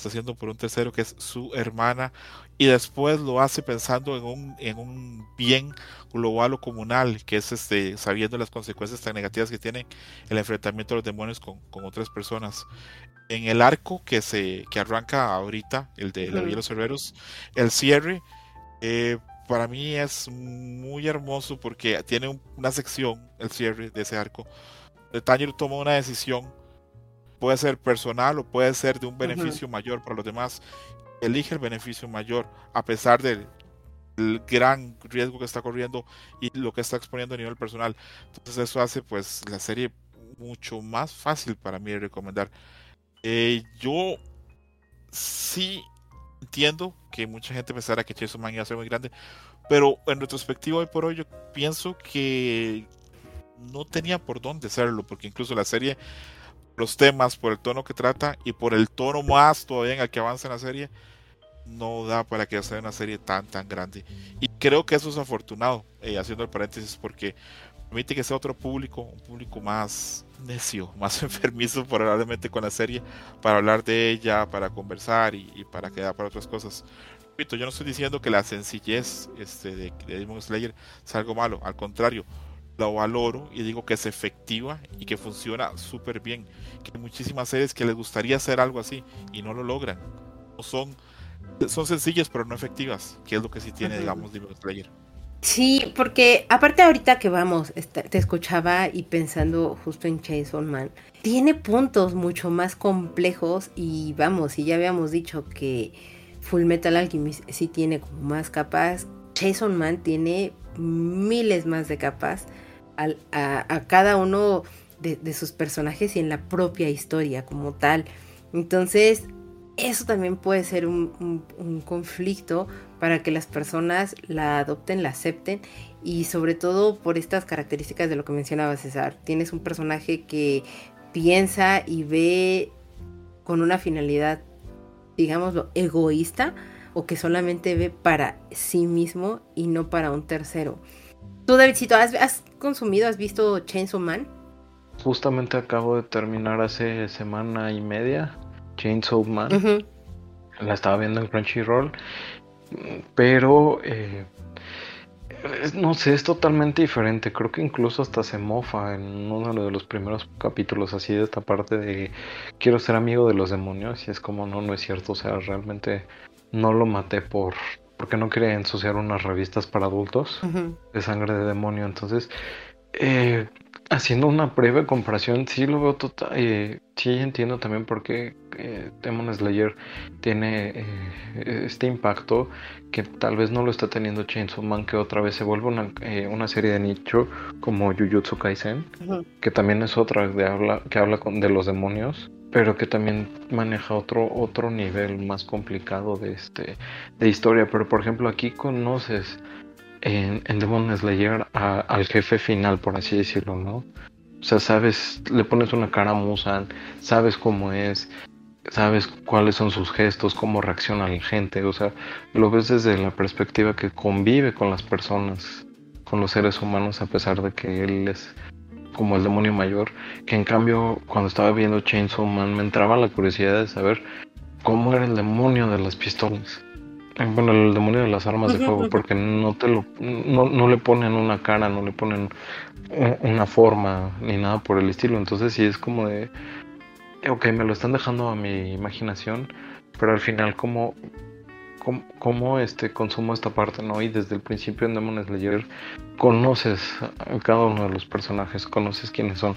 está haciendo por un tercero que es su hermana y después lo hace pensando en un, en un bien global o comunal, que es este, sabiendo las consecuencias tan negativas que tiene el enfrentamiento de los demonios con, con otras personas. En el arco que se que arranca ahorita, el de la Villa de los Herreros, el cierre, eh, para mí es muy hermoso porque tiene una sección, el cierre de ese arco. de Tanjiro toma una decisión puede ser personal o puede ser de un beneficio mayor para los demás. Elige el beneficio mayor a pesar del, gran riesgo que está corriendo y lo que está exponiendo a nivel personal. Entonces eso hace pues la serie mucho más fácil para mí de recomendar. Eh, yo sí entiendo que mucha gente pensara que Chainsaw Man iba a ser muy grande, pero en retrospectiva hoy por hoy yo pienso que no tenía por dónde serlo, porque incluso la serie los temas, por el tono que trata y por el tono más todavía en el que avanza en la serie, no da para que sea una serie tan, tan grande. Y creo que eso es afortunado, eh, haciendo el paréntesis, porque permite que sea otro público, un público más necio, más enfermizo probablemente con la serie, para hablar de ella, para conversar y, para quedar para otras cosas. Repito, yo no estoy diciendo que la sencillez este, de, de Demon Slayer sea algo malo, al contrario, lo valoro y digo que es efectiva y que funciona súper bien. Que hay muchísimas series que les gustaría hacer algo así y no lo logran. Son, son sencillas pero no efectivas, que es lo que sí tiene, digamos, Demon Slayer. Sí, porque aparte ahorita que vamos, te escuchaba y pensando justo en Chainsaw Man, tiene puntos mucho más complejos y vamos, y ya habíamos dicho que Full Metal Alchemist sí tiene como más capas, Chainsaw Man tiene miles más de capas a, cada uno de, sus personajes y en la propia historia como tal. Entonces, eso también puede ser un, conflicto para que las personas la adopten, la acepten y sobre todo por estas características de lo que mencionaba César. Tienes un personaje que piensa y ve con una finalidad, digámoslo, egoísta o que solamente ve para sí mismo y no para un tercero. Tú, Davidcito, ¿has, consumido, has visto Chainsaw Man? Justamente acabo de terminar hace semana y media Chainsaw Man. La estaba viendo en Crunchyroll. Pero eh, no sé, es totalmente diferente. Creo que incluso hasta se mofa en uno de los primeros capítulos así de esta parte de quiero ser amigo de los demonios. Y es como no, no es cierto. O sea, realmente no lo maté por porque no quería ensuciar unas revistas para adultos de sangre de demonio. Entonces, eh, haciendo una breve comparación, sí lo veo total. Eh, sí entiendo también por qué eh, Demon Slayer tiene eh, este impacto que tal vez no lo está teniendo Chainsaw Man, que otra vez se vuelve una, una serie de nicho como Jujutsu Kaisen, que también es otra de habla, que habla con, de los demonios pero que también maneja otro otro nivel más complicado de este de historia pero por ejemplo aquí conoces en, en Demon Slayer al jefe final por así decirlo no o sea sabes le pones una cara a Musan sabes cómo es sabes cuáles son sus gestos cómo reacciona la gente o sea lo ves desde la perspectiva que convive con las personas con los seres humanos a pesar de que él es como el demonio mayor, que en cambio cuando estaba viendo Chainsaw Man me entraba la curiosidad de saber cómo era el demonio de las pistolas. Bueno, el demonio de las armas de fuego, porque no te lo, no, no, le ponen una cara, no le ponen una forma ni nada por el estilo. Entonces sí es como de, ok, me lo están dejando a mi imaginación, pero al final como cómo, este, consumo esta parte, ¿no? Y desde el principio en Demon Slayer conoces a cada uno de los personajes, conoces quiénes son.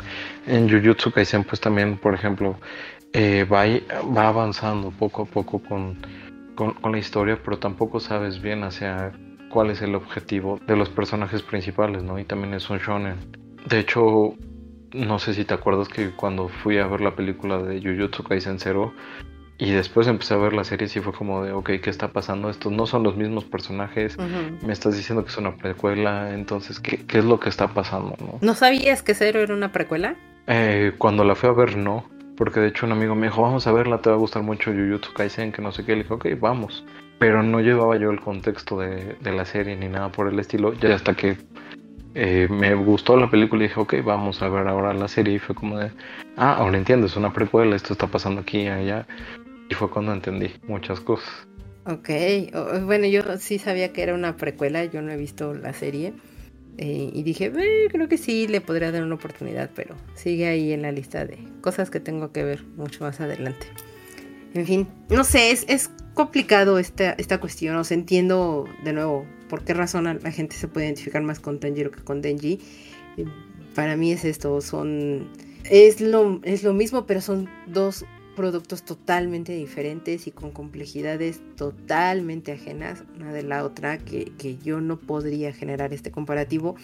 En Jujutsu Kaisen, pues también, por ejemplo, eh, va, va avanzando poco a poco con, con, la historia, pero tampoco sabes bien hacia cuál es el objetivo de los personajes principales, ¿no? Y también es un shonen. De hecho, no sé si te acuerdas que cuando fui a ver la película de Jujutsu Kaisen Zero, y después empecé a ver la serie y fue como de, ok, ¿qué está pasando? Estos no son los mismos personajes. Me estás diciendo que es una precuela. Entonces, ¿qué, es lo que está pasando? ¿no? ¿No sabías que Zero era una precuela? Eh, cuando la fui a ver, no. Porque de hecho un amigo me dijo, vamos a verla, te va a gustar mucho Jujutsu Kaisen, que no sé qué. Le dije, ok, vamos. Pero no llevaba yo el contexto de, la serie ni nada por el estilo. Ya hasta que eh, me gustó la película y dije, ok, vamos a ver ahora la serie. Y fue como de, ah, ahora entiendo, es una precuela, esto está pasando aquí y allá. Y fue cuando entendí muchas cosas. Ok, bueno, yo sí sabía que era una precuela, yo no he visto la serie. Eh, y dije, eh, creo que sí, le podría dar una oportunidad, pero sigue ahí en la lista de cosas que tengo que ver mucho más adelante. En fin, no sé, es, es complicado esta, esta cuestión, o sea, entiendo de nuevo por qué razón la gente se puede identificar más con Tanjiro que con Denji. Para mí es esto, son... Es lo, es lo mismo, pero son dos productos totalmente diferentes y con complejidades totalmente ajenas una de la otra que, yo no podría generar este comparativo.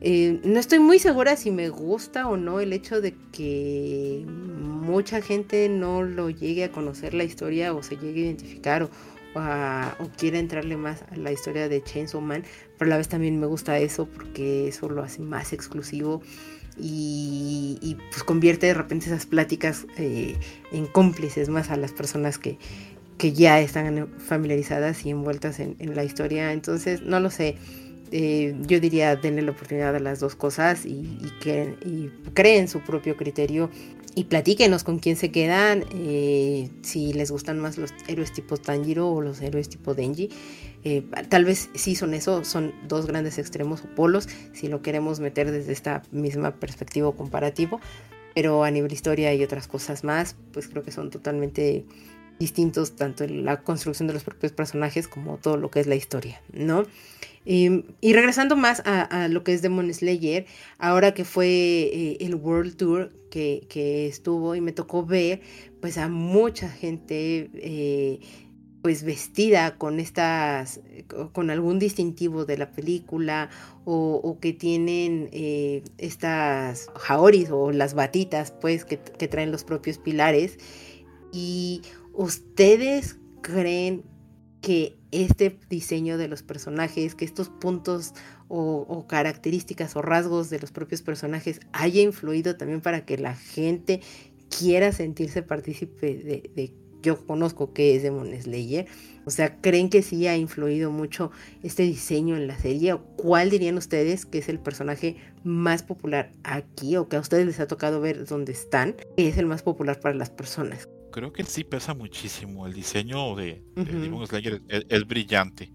Eh, no estoy muy segura si me gusta o no el hecho de que mucha gente no lo llegue a conocer la historia o se llegue a identificar o, o quiera entrarle más a la historia de Chainsaw Man, pero a la vez también me gusta eso porque eso lo hace más exclusivo y, pues convierte de repente esas pláticas eh, en cómplices más a las personas que, que ya están familiarizadas y envueltas en, la historia. Entonces, no lo sé. Eh, yo diría denle la oportunidad a las dos cosas y, que creen su propio criterio y platíquenos con quién se quedan, eh, si les gustan más los héroes tipo Tanjiro o los héroes tipo Denji. Eh, tal vez sí son eso, son dos grandes extremos o polos, si lo queremos meter desde esta misma perspectiva comparativo, pero a nivel historia y otras cosas más, pues creo que son totalmente distintos tanto en la construcción de los propios personajes como todo lo que es la historia, ¿no? Em, y regresando más a, lo que es Demon Slayer, ahora que fue eh, el World Tour que, que, estuvo y me tocó ver pues a mucha gente eh, pues vestida con estas, con algún distintivo de la película o, que tienen eh, estas jaoris o las batitas pues que, traen los propios pilares. Y ustedes creen que este diseño de los personajes, que estos puntos o, características o rasgos de los propios personajes haya influido también para que la gente quiera sentirse partícipe de yo conozco que es Demon Slayer. O sea, ¿creen que sí ha influido mucho este diseño en la serie? ¿O cuál dirían ustedes que es el personaje más popular aquí o que a ustedes les ha tocado ver dónde están? Que es el más popular para las personas. Creo que sí pesa muchísimo. El diseño de, Demon Slayer es, brillante.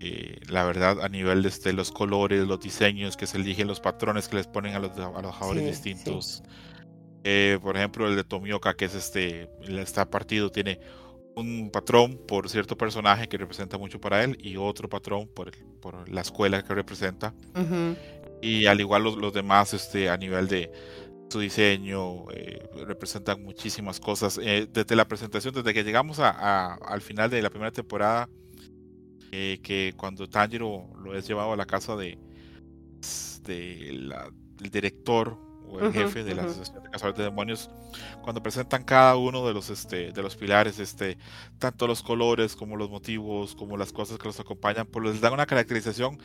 Eh, la verdad, a nivel de este, los colores, los diseños que se eligen, los patrones que les ponen a los, a los jugadores distintos. Eh, por ejemplo, el de Tomioka, que es este, está partido, tiene un patrón por cierto personaje que representa mucho para él y otro patrón por, por la escuela que representa. Y al igual los, los, demás, este, a nivel de su diseño, eh, representan muchísimas cosas. Eh, desde la presentación, desde que llegamos a, al final de la primera temporada, que cuando Tanjiro lo es llevado a la casa de, de la, del director el jefe de la Asociación de Cazadores de Demonios, cuando presentan cada uno de los, este, de los pilares, este, tanto los colores como los motivos, como las cosas que los acompañan, pues les dan una caracterización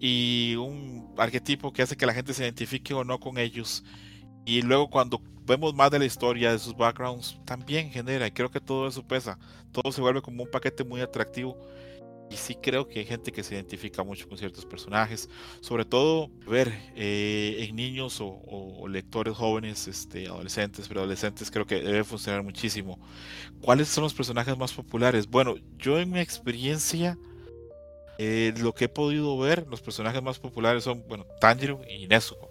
y un arquetipo que hace que la gente se identifique o no con ellos. Y luego cuando vemos más de la historia, de sus backgrounds, también genera, y creo que todo eso pesa, todo se vuelve como un paquete muy atractivo. Y sí creo que hay gente que se identifica mucho con ciertos personajes, sobre todo ver eh, en niños o, lectores jóvenes, este, adolescentes, pero adolescentes creo que debe funcionar muchísimo. ¿Cuáles son los personajes más populares? Bueno, yo en mi experiencia, eh, lo que he podido ver, los personajes más populares son, bueno, Tanjiro y Nezuko.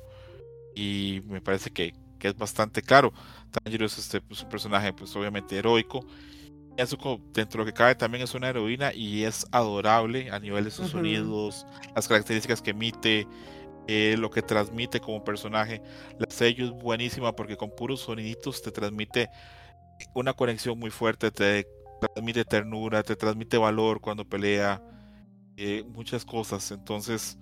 Y me parece que, que es bastante claro. Tanjiro es este, pues, un personaje, pues obviamente heroico Nezuko, dentro de lo que cabe, también es una heroína y es adorable a nivel de sus sonidos, las características que emite, eh, lo que transmite como personaje. La sello es buenísima porque con puros soniditos te transmite una conexión muy fuerte, te transmite ternura, te transmite valor cuando pelea, eh, muchas cosas. Entonces,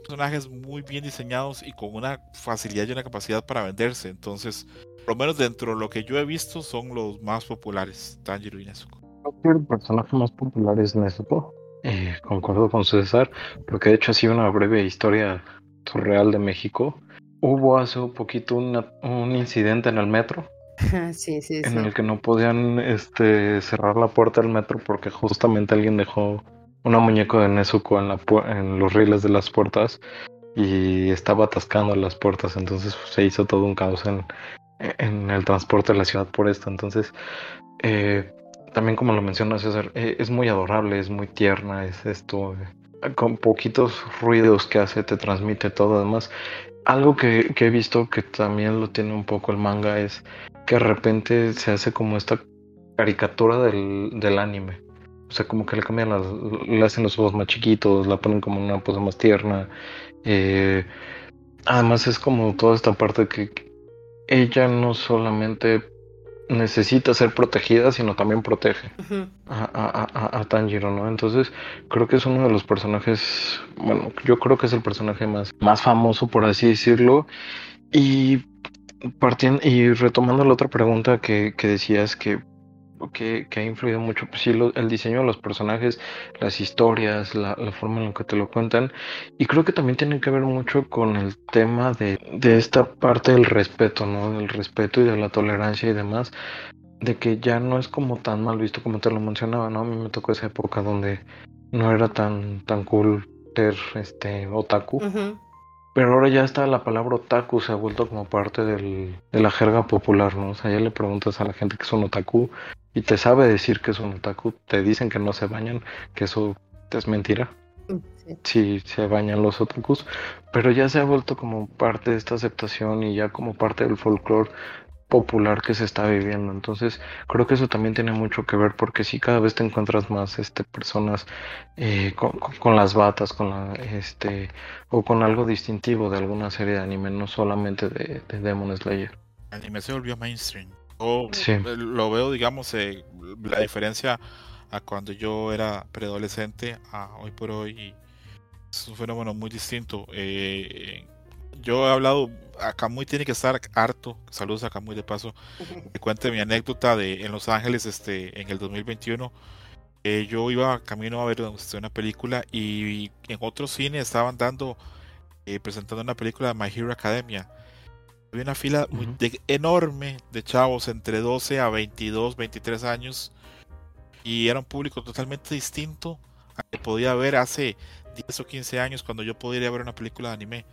personajes muy bien diseñados y con una facilidad y una capacidad para venderse. Entonces, lo menos dentro de lo que yo he visto, son los más populares, Tanjiro y Nezuko. El personaje más popular es Nezuko. Eh, concuerdo con César, porque de hecho ha sido una breve historia surreal de México. Hubo hace un poquito un incidente en el metro. sí, sí, en el que no podían este, cerrar la puerta del metro porque justamente alguien dejó una muñeco de Nezuko en, la en los rieles de las puertas y estaba atascando las puertas. Entonces se hizo todo un caos en, en el transporte de la ciudad por esto. Entonces, eh, también como lo menciona César, eh, es muy adorable, es muy tierna, es esto, eh, con poquitos ruidos que hace, te transmite todo. Además, algo que, he visto que también lo tiene un poco el manga es que de repente se hace como esta caricatura del, del anime. O sea, como que le cambian las, le hacen los ojos más chiquitos, la ponen como una pose más tierna. además es como toda esta parte que, ella no solamente necesita ser protegida, sino también protege a, Tanjiro, ¿no? Entonces, creo que es uno de los personajes, bueno, yo creo que es el personaje más, más famoso, por así decirlo. Y partiendo, y retomando la otra pregunta que, que decías que que, ha influido mucho, pues sí, el diseño de los personajes, las historias, la, forma en la que te lo cuentan. Y creo que también tiene que ver mucho con el tema de, de esta parte del respeto, ¿no? Del respeto y de la tolerancia y demás. De que ya no es como tan mal visto como te lo mencionaba, ¿no? A mí me tocó esa época donde no era tan, tan cool ser este otaku. Pero ahora ya está la palabra otaku, se ha vuelto como parte del, de la jerga popular, ¿no? O sea, ya le preguntas a la gente que es un otaku y te sabe decir que es un otaku, te dicen que no se bañan, que eso es mentira. Sí. se bañan los otakus, pero ya se ha vuelto como parte de esta aceptación y ya como parte del folclore popular que se está viviendo. Entonces, creo que eso también tiene mucho que ver porque si cada vez te encuentras más este personas eh, con, las batas, con la este o con algo distintivo de alguna serie de anime, no solamente de, de Demon Slayer. El anime se volvió mainstream. Eh, lo veo, digamos, eh, la diferencia a cuando yo era preadolescente a hoy por hoy. Es un fenómeno muy distinto. Eh, yo he hablado, acá muy tiene que estar harto. Saludos a muy de paso. Me cuente mi anécdota de en Los Ángeles este, en el 2021. yo iba camino a ver una película y en otro cine estaban dando, presentando una película de My Hero Academia había una fila enorme de chavos entre 12 a 22, 23 años y era un público totalmente distinto al que podía ver hace 10 o 15 años cuando yo podría ver una película de anime.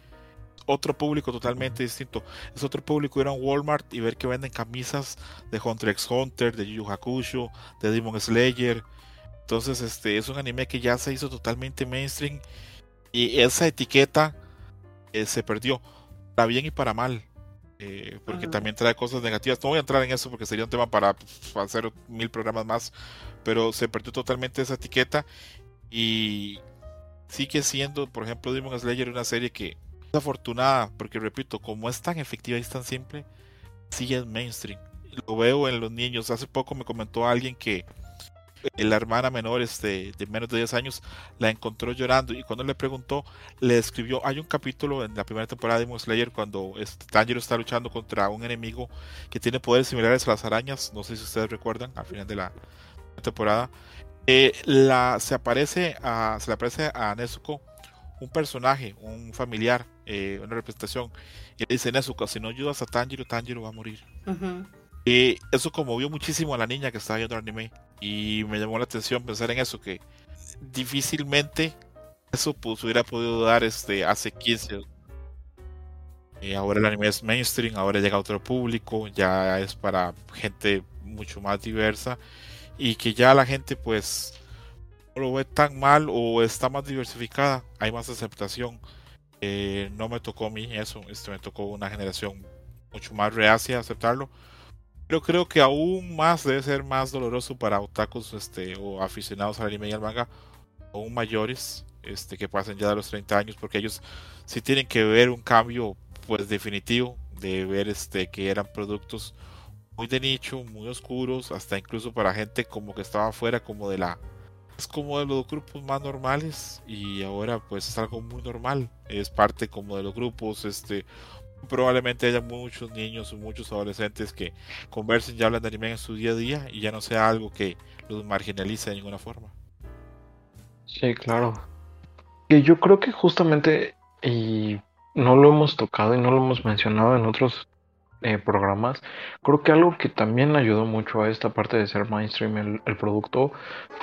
Otro público totalmente distinto. Es otro público ir a un Walmart y ver que venden camisas de Hunter x Hunter, de Yu Yu Hakusho, de Demon Slayer. Entonces, este es un anime que ya se hizo totalmente mainstream y esa etiqueta eh, se perdió para bien y para mal. Eh, porque también trae cosas negativas. No voy a entrar en eso porque sería un tema para, hacer mil programas más, pero se perdió totalmente esa etiqueta y sigue siendo, por ejemplo, Demon Slayer una serie que es afortunada, porque repito, como es tan efectiva y es tan simple, sigue en mainstream. Lo veo en los niños. Hace poco me comentó alguien que la hermana menor este, de menos de 10 años la encontró llorando y cuando le preguntó le escribió hay un capítulo en la primera temporada de Demon Slayer cuando este, Tanjiro está luchando contra un enemigo que tiene poderes similares a las arañas no sé si ustedes recuerdan al final de la temporada eh, la, se aparece a, se le aparece a Nezuko un personaje un familiar eh, una representación y le dice Nezuko si no ayudas a Tanjiro Tanjiro va a morir y eso conmovió muchísimo a la niña que estaba viendo el anime. Y me llamó la atención pensar en eso, que difícilmente eso pues, hubiera podido dar este, hace 15 eh, ahora el anime es mainstream, ahora llega a otro público, ya es para gente mucho más diversa y que ya la gente pues lo ve tan mal o está más diversificada, hay más aceptación. Eh, no me tocó a mí eso, este, me tocó una generación mucho más reacia a aceptarlo. Pero creo que aún más debe ser más doloroso para otakus este, o aficionados al anime y al manga, aún mayores, este, que pasen ya de los 30 años, porque ellos sí tienen que ver un cambio pues definitivo de ver este que eran productos muy de nicho, muy oscuros, hasta incluso para gente como que estaba fuera como de la es como de los grupos más normales y ahora pues es algo muy normal, es parte como de los grupos, este probablemente haya muchos niños o muchos adolescentes que conversen y hablan de anime en su día a día y ya no sea algo que los marginalice de ninguna forma. Sí, claro. Y yo creo que justamente y no lo hemos tocado y no lo hemos mencionado en otros eh, programas. Creo que algo que también ayudó mucho a esta parte de ser mainstream el, el producto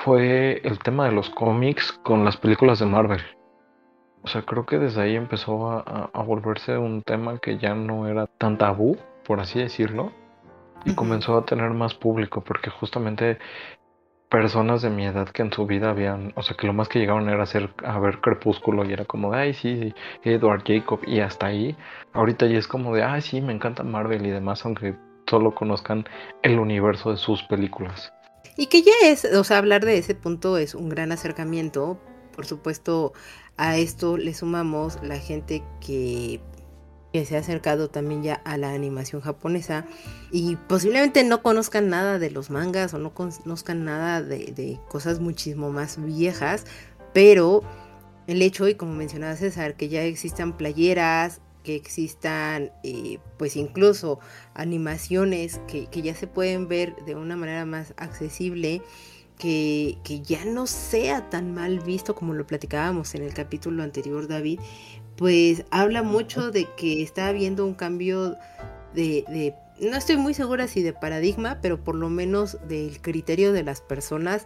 fue el tema de los cómics con las películas de Marvel. O sea, creo que desde ahí empezó a, a, volverse un tema que ya no era tan tabú, por así decirlo, y comenzó a tener más público, porque justamente personas de mi edad que en su vida habían, o sea, que lo más que llegaron era hacer, a ver Crepúsculo y era como de, ay, sí, sí, Edward Jacob y hasta ahí. Ahorita ya es como de, ay, sí, me encanta Marvel y demás, aunque solo conozcan el universo de sus películas. Y que ya es, o sea, hablar de ese punto es un gran acercamiento. Por supuesto, a esto le sumamos la gente que que se ha acercado también ya a la animación japonesa y posiblemente no conozcan nada de los mangas o no conozcan nada de, cosas muchísimo más viejas, pero el hecho, y como mencionaba César, que ya existan playeras, que existan eh, pues incluso animaciones que, que, ya se pueden ver de una manera más accesible, que, que ya no sea tan mal visto como lo platicábamos en el capítulo anterior David, pues habla mucho de que está habiendo un cambio de, no estoy muy segura si de paradigma, pero por lo menos del criterio de las personas,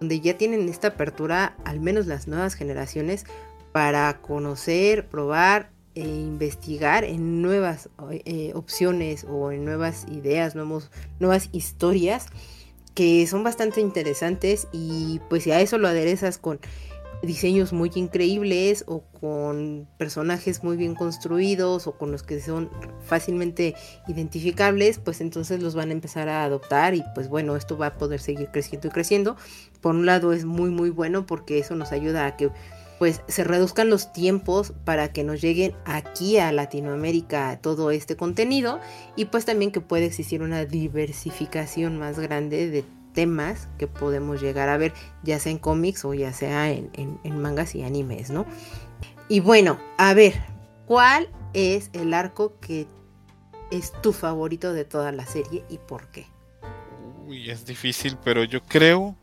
donde ya tienen esta apertura, al menos las nuevas generaciones, para conocer, probar e investigar en nuevas eh, opciones o en nuevas ideas, nuevos, nuevas historias que son bastante interesantes y pues si a eso lo aderezas con diseños muy increíbles o con personajes muy bien construidos o con los que son fácilmente identificables, pues entonces los van a empezar a adoptar y pues bueno, esto va a poder seguir creciendo y creciendo. Por un lado es muy muy bueno porque eso nos ayuda a que pues se reduzcan los tiempos para que nos lleguen aquí a Latinoamérica todo este contenido y pues también que puede existir una diversificación más grande de temas que podemos llegar a ver, ya sea en cómics o ya sea en, mangas y animes, ¿no? Y bueno, a ver, ¿cuál es el arco que es tu favorito de toda la serie y por qué? Uy, es difícil, pero yo creo.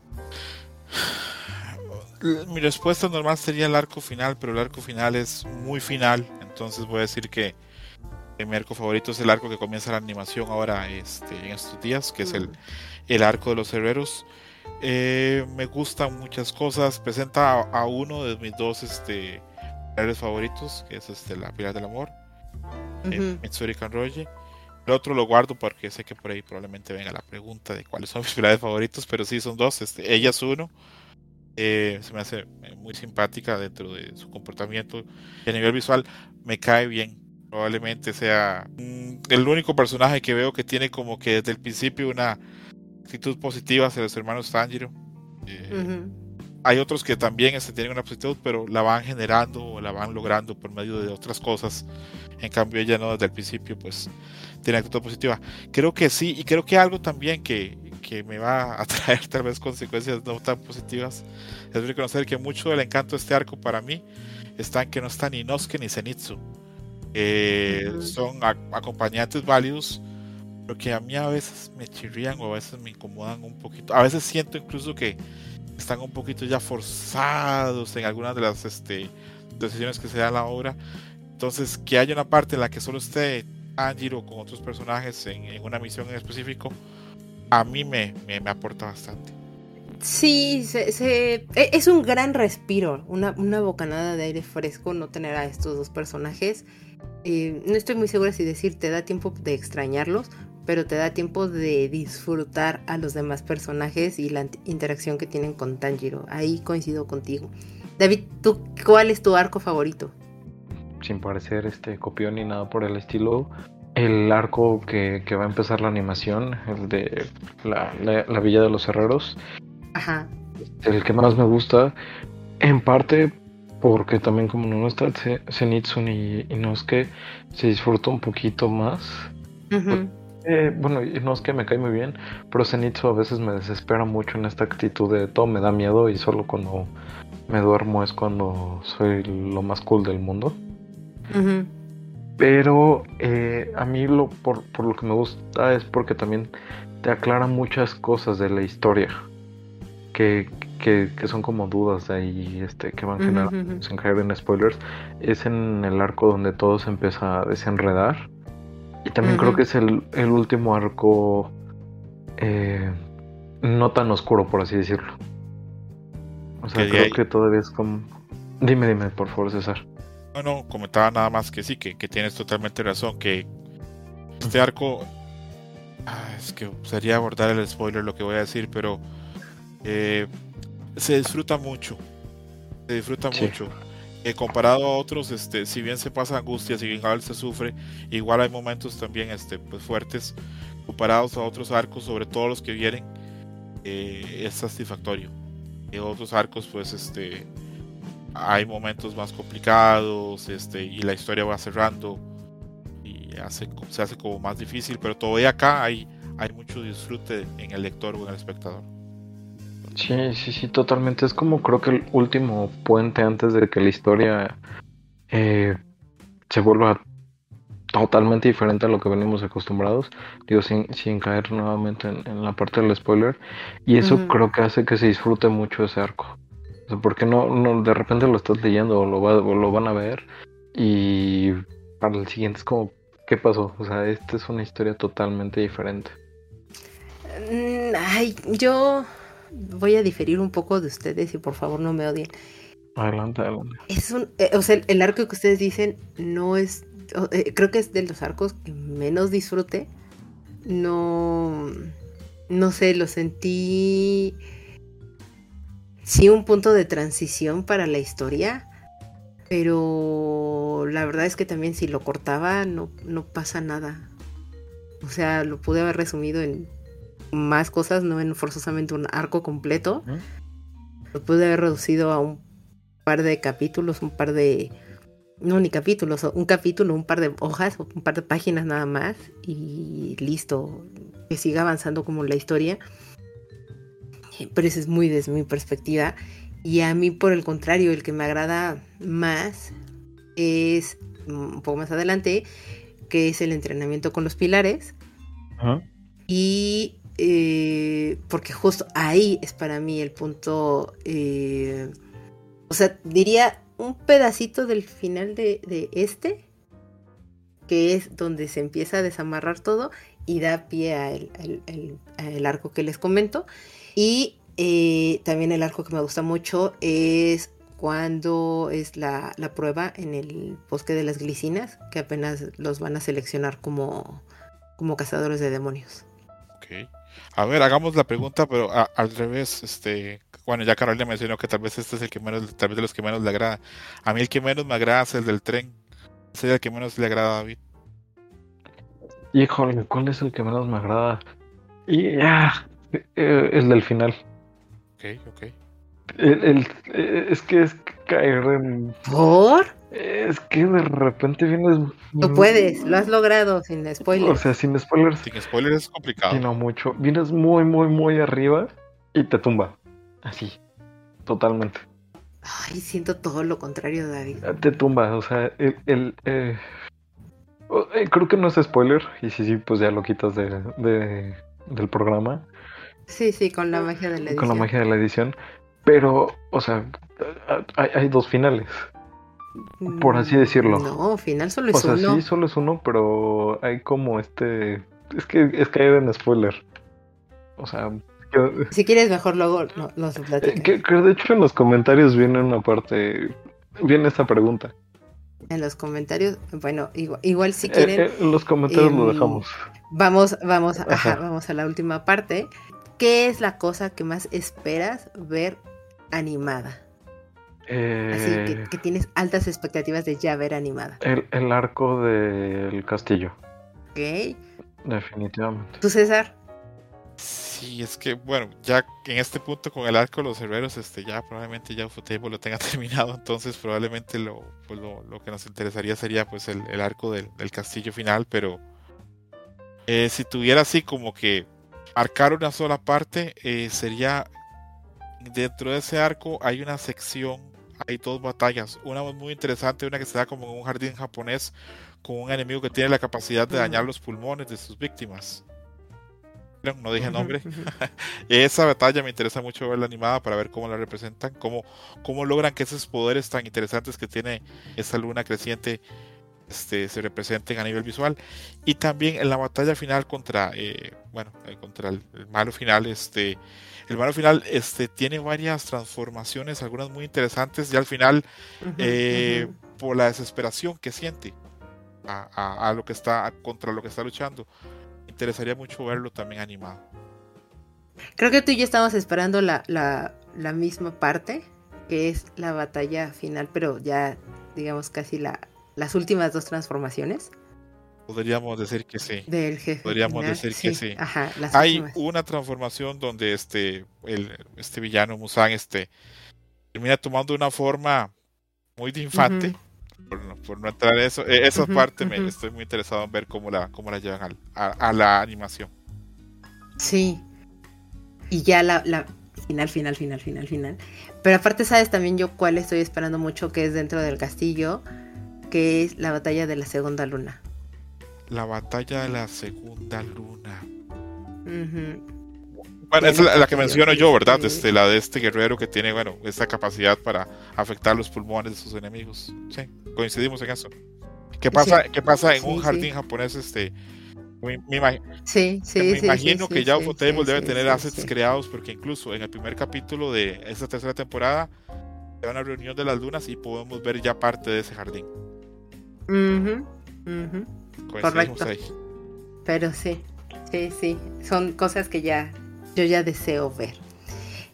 Mi respuesta normal sería el arco final, pero el arco final es muy final. Entonces voy a decir que mi arco favorito es el arco que comienza la animación ahora este, en estos días, que es el, mm el arco de los herreros. Eh, me gustan muchas cosas. Presenta a, uno de mis dos este, pilares favoritos, que es este, la Pilar del Amor, uh -huh. El otro lo guardo porque sé que por ahí probablemente venga la pregunta de cuáles son mis pilares favoritos, pero sí son dos. Este, ella es uno. Eh, se me hace eh, muy simpática dentro de su comportamiento. Y a nivel visual me cae bien. Probablemente sea el único personaje que veo que tiene como que desde el principio una actitud positiva hacia los hermanos Tanjiro. Eh, hay otros que también este, tienen una actitud, pero la van generando o la van logrando por medio de otras cosas. En cambio, ella no desde el principio, pues tiene actitud positiva. Creo que sí, y creo que algo también que, que me va a traer tal vez consecuencias no tan positivas es reconocer que mucho del encanto de este arco para mí está en que no está ni Nosuke ni Zenitsu. Eh, Son acompañantes válidos pero que a mí a veces me chirrían o a veces me incomodan un poquito. A veces siento incluso que están un poquito ya forzados en algunas de las este, decisiones que se dan en la obra. Entonces, que haya una parte en la que solo esté Anjiro con otros personajes en, una misión en específico, a mí me, me, aporta bastante. Sí, se, se- e- es un gran respiro, una, una bocanada de aire fresco no tener a estos dos personajes. Eh, no estoy muy segura si decir te da tiempo de extrañarlos, pero te da tiempo de disfrutar a los demás personajes y la int- interacción que tienen con Tanjiro. Ahí coincido contigo. David, ¿tú cuál es tu arco favorito? sin parecer este copión ni nada por el estilo, el arco que, que va a empezar la animación, el de la, la- la Villa de los Herreros, Ajá. el que más me gusta, en parte porque también como no está Ze- Zenitsu ni Inosuke, se disfruta un poquito más. Ujú. Eh, bueno, Inosuke me cae muy bien, pero Zenitsu a veces me desespera mucho en esta actitud de todo me da miedo y solo cuando me duermo es cuando soy lo más cool del mundo. Ujú. Pero eh, a mí lo, por, por lo que me gusta es porque también te aclara muchas cosas de la historia que, que, que son como dudas de ahí este, que van generando ujú. sin caer en spoilers. Es en el arco donde todo se empieza a desenredar. Y también creo que es el, el último arco eh, no tan oscuro, por así decirlo. O sea, creo que todavía es como... Dime, dime, por favor, César. No, no, comentaba nada más que sí, que, que tienes totalmente razón, que este arco, ah, es que sería abordar el spoiler lo que voy a decir, pero eh, se disfruta mucho, se disfruta Sí. mucho. Eh, comparado a otros, este, si bien se pasa angustia, si bien a veces se sufre, igual hay momentos también este, pues, fuertes, comparados a otros arcos, sobre todo los que vienen, eh, es satisfactorio. En otros arcos, pues, este, hay momentos más complicados este, y la historia va cerrando y hace, se hace como más difícil, pero todavía acá hay, hay mucho disfrute en el lector o en el espectador. Sí, sí, sí, totalmente. Es como creo que el último puente antes de que la historia eh, se vuelva totalmente diferente a lo que venimos acostumbrados. Digo, sin, sin caer nuevamente en, en la parte del spoiler. Y eso creo que hace que se disfrute mucho ese arco. O sea, porque no, no, de repente lo estás leyendo o lo, va- o lo van a ver y para el siguiente es como, ¿qué pasó? O sea, esta es una historia totalmente diferente. Mm, Ay, yo voy a diferir un poco de ustedes y por favor no me odien. Adelante, adelante. Es un, eh, o sea, el, arco que ustedes dicen no es, eh, creo que es de los arcos que menos disfruté. No, no sé, lo sentí, sí, un punto de transición para la historia, pero la verdad es que también si lo cortaba no, no pasa nada. O sea, lo pude haber resumido en más cosas, no en forzosamente un arco completo. Lo pude haber reducido a un par de capítulos, un par de... No, ni capítulos, un capítulo, un par de hojas, un par de páginas nada más y listo, que siga avanzando como la historia. Pero eso es muy desde mi perspectiva. Y a mí, por el contrario, el que me agrada más es mm, un poco más adelante, que es el entrenamiento con los pilares. Ajá. Y eh, porque justo ahí es para mí el punto, eh, o sea, diría un pedacito del final de, de este, que es donde se empieza a desamarrar todo y da pie al al- al- al arco que les comento. Y eh, también el arco que me gusta mucho es cuando es la, la prueba en el bosque de las glicinas, que apenas los van a seleccionar como, como cazadores de demonios. Ok. A ver, hagamos la pregunta, pero a- al revés, este, bueno, ya Carolina mencionó que tal vez este es el que menos, tal vez de los que menos le agrada. A mí el que menos me agrada es el del tren. Es el que menos le agrada a David. Híjole, ¿cuál es el que menos me agrada? Y ah, eh, el del final. Ok, ok. El, el- eh, es que es caer en. ¿Por? Es que de repente vienes. Tú puedes, lo has logrado sin O spoilers. sea, sin spoilers, Sin spoilers es complicado. sino mucho. Vienes muy, muy, muy arriba y te tumba. Así. Totalmente. Ay, siento todo lo contrario, David. Te tumba. O sea, el. el, eh, o- eh, creo que no es spoiler. Y sí, sí, pues ya lo quitas de, de- del programa. Sí, sí, con la magia de la edición. con la magia de la edición. Pero, o sea, hay, hay dos finales. por así decirlo. No, final solo O es sea, uno. sí, solo es uno, pero hay como este. Es que es caer en spoiler. O sea, Si quieres, mejor luego nos lo eh, que, de hecho en los comentarios viene una parte, viene esta pregunta. En los comentarios, bueno, igual, igual si quieren... Eh, en los comentarios lo em, dejamos. Vamos, vamos, vamos a la última parte. ¿Qué es la cosa que más esperas ver animada? Así que, eh, tienes altas expectativas de ya ver animada. El, arco del castillo. Ok. Definitivamente. ¿Tú, César? Sí, es que, bueno, ya en este punto con el arco de los herreros, este, ya probablemente ya Ufotable lo tenga terminado, entonces probablemente lo, pues lo, que nos interesaría sería pues el, arco del, castillo final, pero eh, si tuviera así como que marcar una sola parte, eh, sería dentro de ese arco hay una sección hay dos batallas. Una muy interesante, una que se da como en un jardín japonés con un enemigo que tiene la capacidad de dañar los pulmones de sus víctimas. No dije nombre. Esa batalla me interesa mucho verla animada para ver cómo la representan, cómo, cómo logran que esos poderes tan interesantes que tiene esa luna creciente este, se representen a nivel visual. Y también en la batalla final contra, eh, bueno, eh, contra el, el, malo final, este, el malo final este, tiene varias transformaciones, algunas muy interesantes, y al final, eh, por la desesperación que siente a, lo que está, contra lo que está luchando, interesaría mucho verlo también animado. Creo que tú y yo estamos esperando la, la, misma parte, que es la batalla final, pero ya, digamos, casi la, las últimas dos transformaciones. Podríamos decir que sí. Del jefe. Podríamos decir que sí. Hay una transformación donde este, el, este villano Musan este, termina tomando una forma muy de infante. por, no entrar en eso, e, esa parte me estoy muy interesado en ver cómo la, cómo la llevan a, la animación. Sí. Y ya la, la final, final, final, final, final. Pero aparte, sabes también yo cuál estoy esperando mucho que es dentro del castillo, que es la batalla de la segunda luna la batalla de la segunda luna. Bueno, es la, que menciono yo, ¿verdad? Este, la de este guerrero que tiene, bueno, esta capacidad para afectar los pulmones de sus enemigos. Sí, coincidimos en eso. ¿Qué pasa, ¿qué pasa en un jardín japonés? Este, me, sí, sí, me imagino que ya Ufotable debe tener assets creados porque incluso en el primer capítulo de esta tercera temporada hay una reunión de las lunas y podemos ver ya parte de ese jardín. Correcto. Pero sí, sí, sí, son cosas que ya yo ya deseo ver.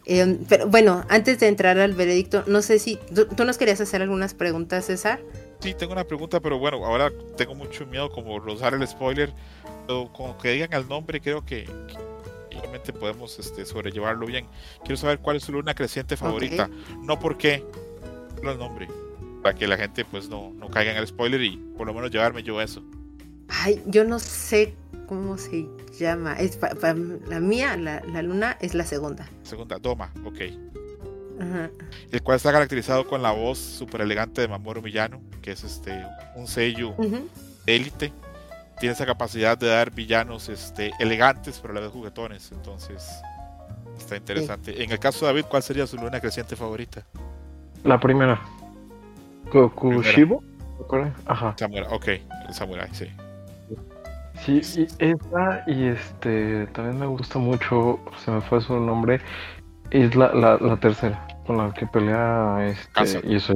Em, pero bueno, antes de entrar al veredicto, no sé si ¿tú, nos querías hacer algunas preguntas, César. Sí, tengo una pregunta, pero bueno, ahora tengo mucho miedo como rozar el spoiler. Pero como que digan el nombre, creo que, realmente podemos este, sobrellevarlo bien. Quiero saber cuál es su luna creciente favorita. No porque el nombre, para que la gente pues no, no caiga en el spoiler y por lo menos llevarme yo eso. Ay, yo no sé cómo se llama. Es la mía, la, luna, es la segunda. Segunda, Doma, ok. El cual está caracterizado con la voz súper elegante de Mamoru Millano, que es este un sello élite. Tiene esa capacidad de dar villanos este, elegantes, pero a la vez juguetones. Entonces, está interesante. En el caso de David, ¿cuál sería su luna creciente favorita? La primera. Kokushibo. Ajá. Samurai, ok, el samurai, sí. Sí, y esa y este también me gusta mucho, se me fue su nombre, es la, la, tercera, con la que pelea este y eso.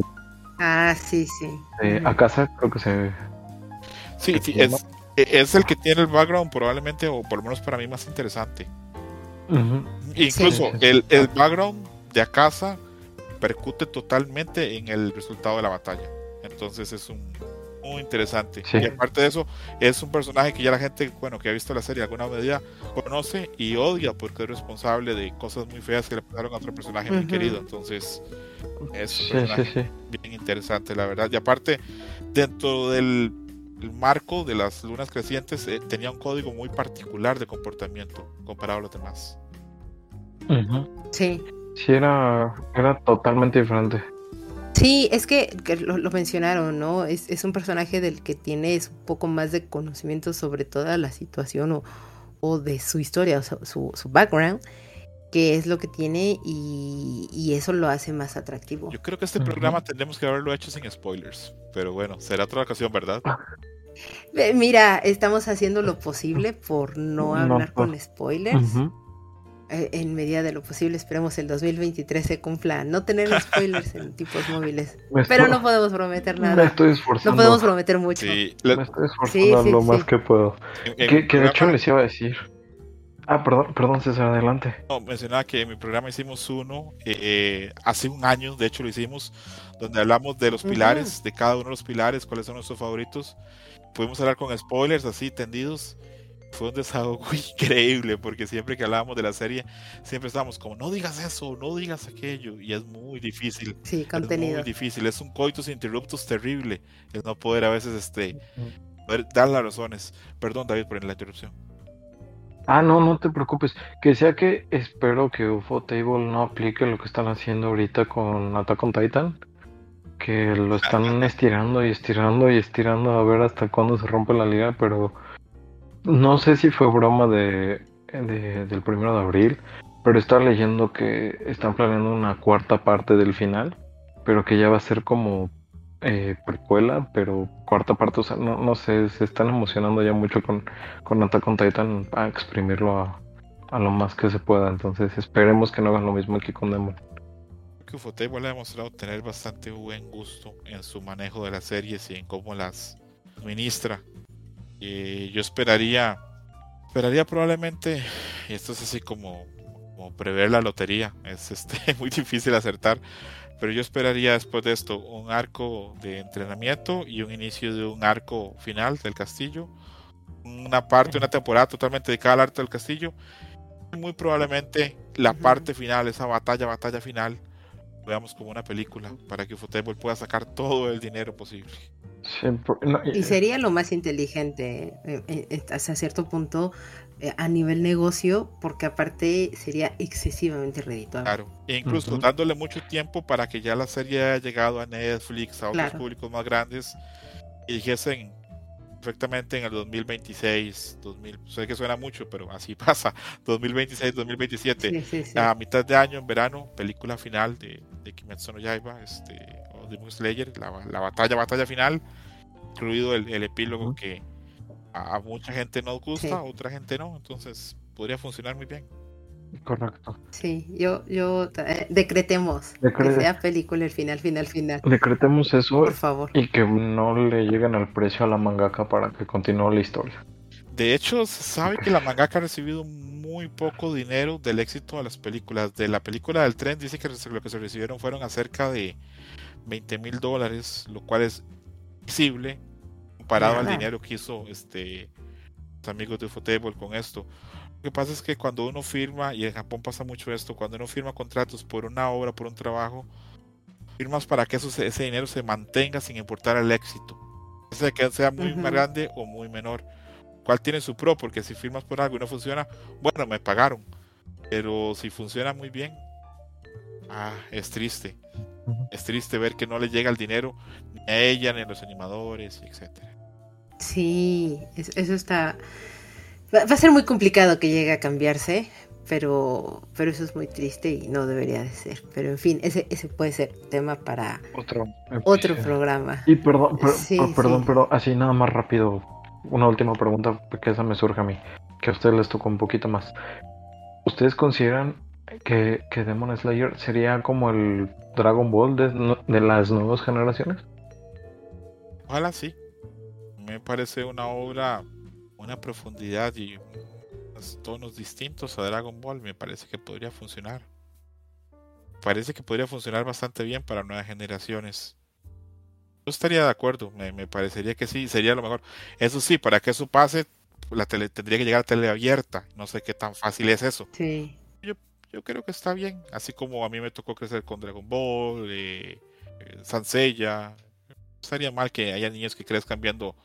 Ah, sí, sí. Eh, A casa creo que se Sí, sí, es, es, el que tiene el background probablemente, o por lo menos para mí, más interesante. Incluso el, el background de Akasa percute totalmente en el resultado de la batalla. Entonces es un, muy interesante. Y aparte de eso, es un personaje que ya la gente, bueno, que ha visto la serie alguna medida, conoce y odia porque es responsable de cosas muy feas que le pasaron a otro personaje muy querido. Entonces, es un personaje bien interesante, la verdad. Y aparte, dentro del marco de las lunas crecientes, eh, tenía un código muy particular de comportamiento comparado a los demás. Sí. Sí, era, era totalmente diferente. Sí, es que, lo, mencionaron, ¿no? Es, un personaje del que tienes un poco más de conocimiento sobre toda la situación o, de su historia, o su, su, background, que es lo que tiene y, eso lo hace más atractivo. Yo creo que este programa tendremos que haberlo hecho sin spoilers, pero bueno, será otra ocasión, ¿verdad? Mira, estamos haciendo lo posible por no hablar con spoilers. En medida de lo posible, esperemos el 2023 se cumpla. No tener spoilers en tipos móviles. Pero no podemos prometer nada. Me estoy esforzando. No podemos prometer mucho. Sí, me estoy esforzando lo más que puedo. que, que de hecho les iba a decir. Ah, perdón, perdón, César, adelante. No, mencionaba que en mi programa hicimos uno eh, hace un año, de hecho lo hicimos, donde hablamos de los pilares, de cada uno de los pilares, cuáles son nuestros favoritos. Pudimos hablar con spoilers así tendidos fue un desahogo increíble porque siempre que hablábamos de la serie, siempre estábamos como, no digas eso, no digas aquello, y es muy difícil. Sí, contenido. Es muy difícil, es un coitus interruptus terrible, el no poder a veces este, dar las razones. Perdón, David, por la interrupción. Ah, no, no te preocupes. Que sea que espero que UFO Table no aplique lo que están haciendo ahorita con Attack on Titan. Que lo están estirando y estirando y estirando a ver hasta cuándo se rompe la liga, pero no sé si fue broma de, del primero de abril, pero estaba leyendo que están planeando una cuarta parte del final, pero que ya va a ser como eh, precuela, pero cuarta parte, o sea, no, no sé, se están emocionando ya mucho con, con Titan para exprimirlo a, a, lo más que se pueda, entonces esperemos que no hagan lo mismo aquí con Demon. Que Ufotable ha demostrado tener bastante buen gusto en su manejo de las series y en cómo las administra yo esperaría, esperaría probablemente, y esto es así como, como prever la lotería, es este, muy difícil acertar, pero yo esperaría después de esto un arco de entrenamiento y un inicio de un arco final del castillo, una parte, una temporada totalmente dedicada al arte del castillo, y muy probablemente la parte final, esa batalla, batalla final, veamos como una película para que Ufotable pueda sacar todo el dinero posible. Y sería lo más inteligente eh, eh, hasta cierto punto eh, a nivel negocio, porque aparte sería excesivamente redituable. Claro, e incluso dándole mucho tiempo para que ya la serie haya llegado a Netflix, a otros públicos más grandes, y dijesen perfectamente en el 2026, 2000, sé que suena mucho, pero así pasa, 2026, 2027, a mitad de año, en verano, película final de, de Kimetsu no Yaiba, este, Demon Slayer, la, batalla, batalla final, incluido el, epílogo que a, mucha gente nos gusta, a otra gente no, entonces podría funcionar muy bien. Correcto. Sí, yo, yo eh, decretemos que sea película el final, final, final. Decretemos eso, por favor, y que no le lleguen al precio a la mangaka para que continúe la historia. De hecho, se sabe que la mangaka ha recibido muy poco dinero del éxito de las películas. De la película del tren, dice que lo que se recibieron fueron acerca de 20 mil dólares, lo cual es visible comparado al dinero que hizo este, los amigos de Ufotable con esto. Lo que pasa es que cuando uno firma, y en Japón pasa mucho esto, cuando uno firma contratos por una obra, por un trabajo, firmas para que eso, ese dinero se mantenga sin importar el éxito. Sea que sea muy grande o muy menor. ¿Cuál tiene su pro? Porque si firmas por algo y no funciona, bueno, me pagaron. Pero si funciona muy bien, ah, es triste. Es triste ver que no le llega el dinero ni a ella, ni a los animadores, etcétera. Sí, eso está. Va a ser muy complicado que llegue a cambiarse, pero, pero eso es muy triste y no debería de ser. Pero en fin, ese, ese puede ser tema para otro, otro programa. Y perdón, perdón, pero así nada más rápido, una última pregunta, porque esa me surge a mí, que a ustedes les tocó un poquito más. ¿Ustedes consideran que, que Demon Slayer sería como el Dragon Ball de, las nuevas generaciones? Ojalá sí. Me parece una obra, una profundidad y unos tonos distintos a Dragon Ball. Me parece que podría funcionar. Parece que podría funcionar bastante bien para nuevas generaciones. Yo estaría de acuerdo, me, parecería que sí, sería lo mejor. Eso sí, para que eso pase, la tele, tendría que llegar a tele abierta. No sé qué tan fácil es eso. Sí yo creo que está bien. Así como a mí me tocó crecer con Dragon Ball, eh, eh Sansella. No estaría mal que haya niños que crezcan viendo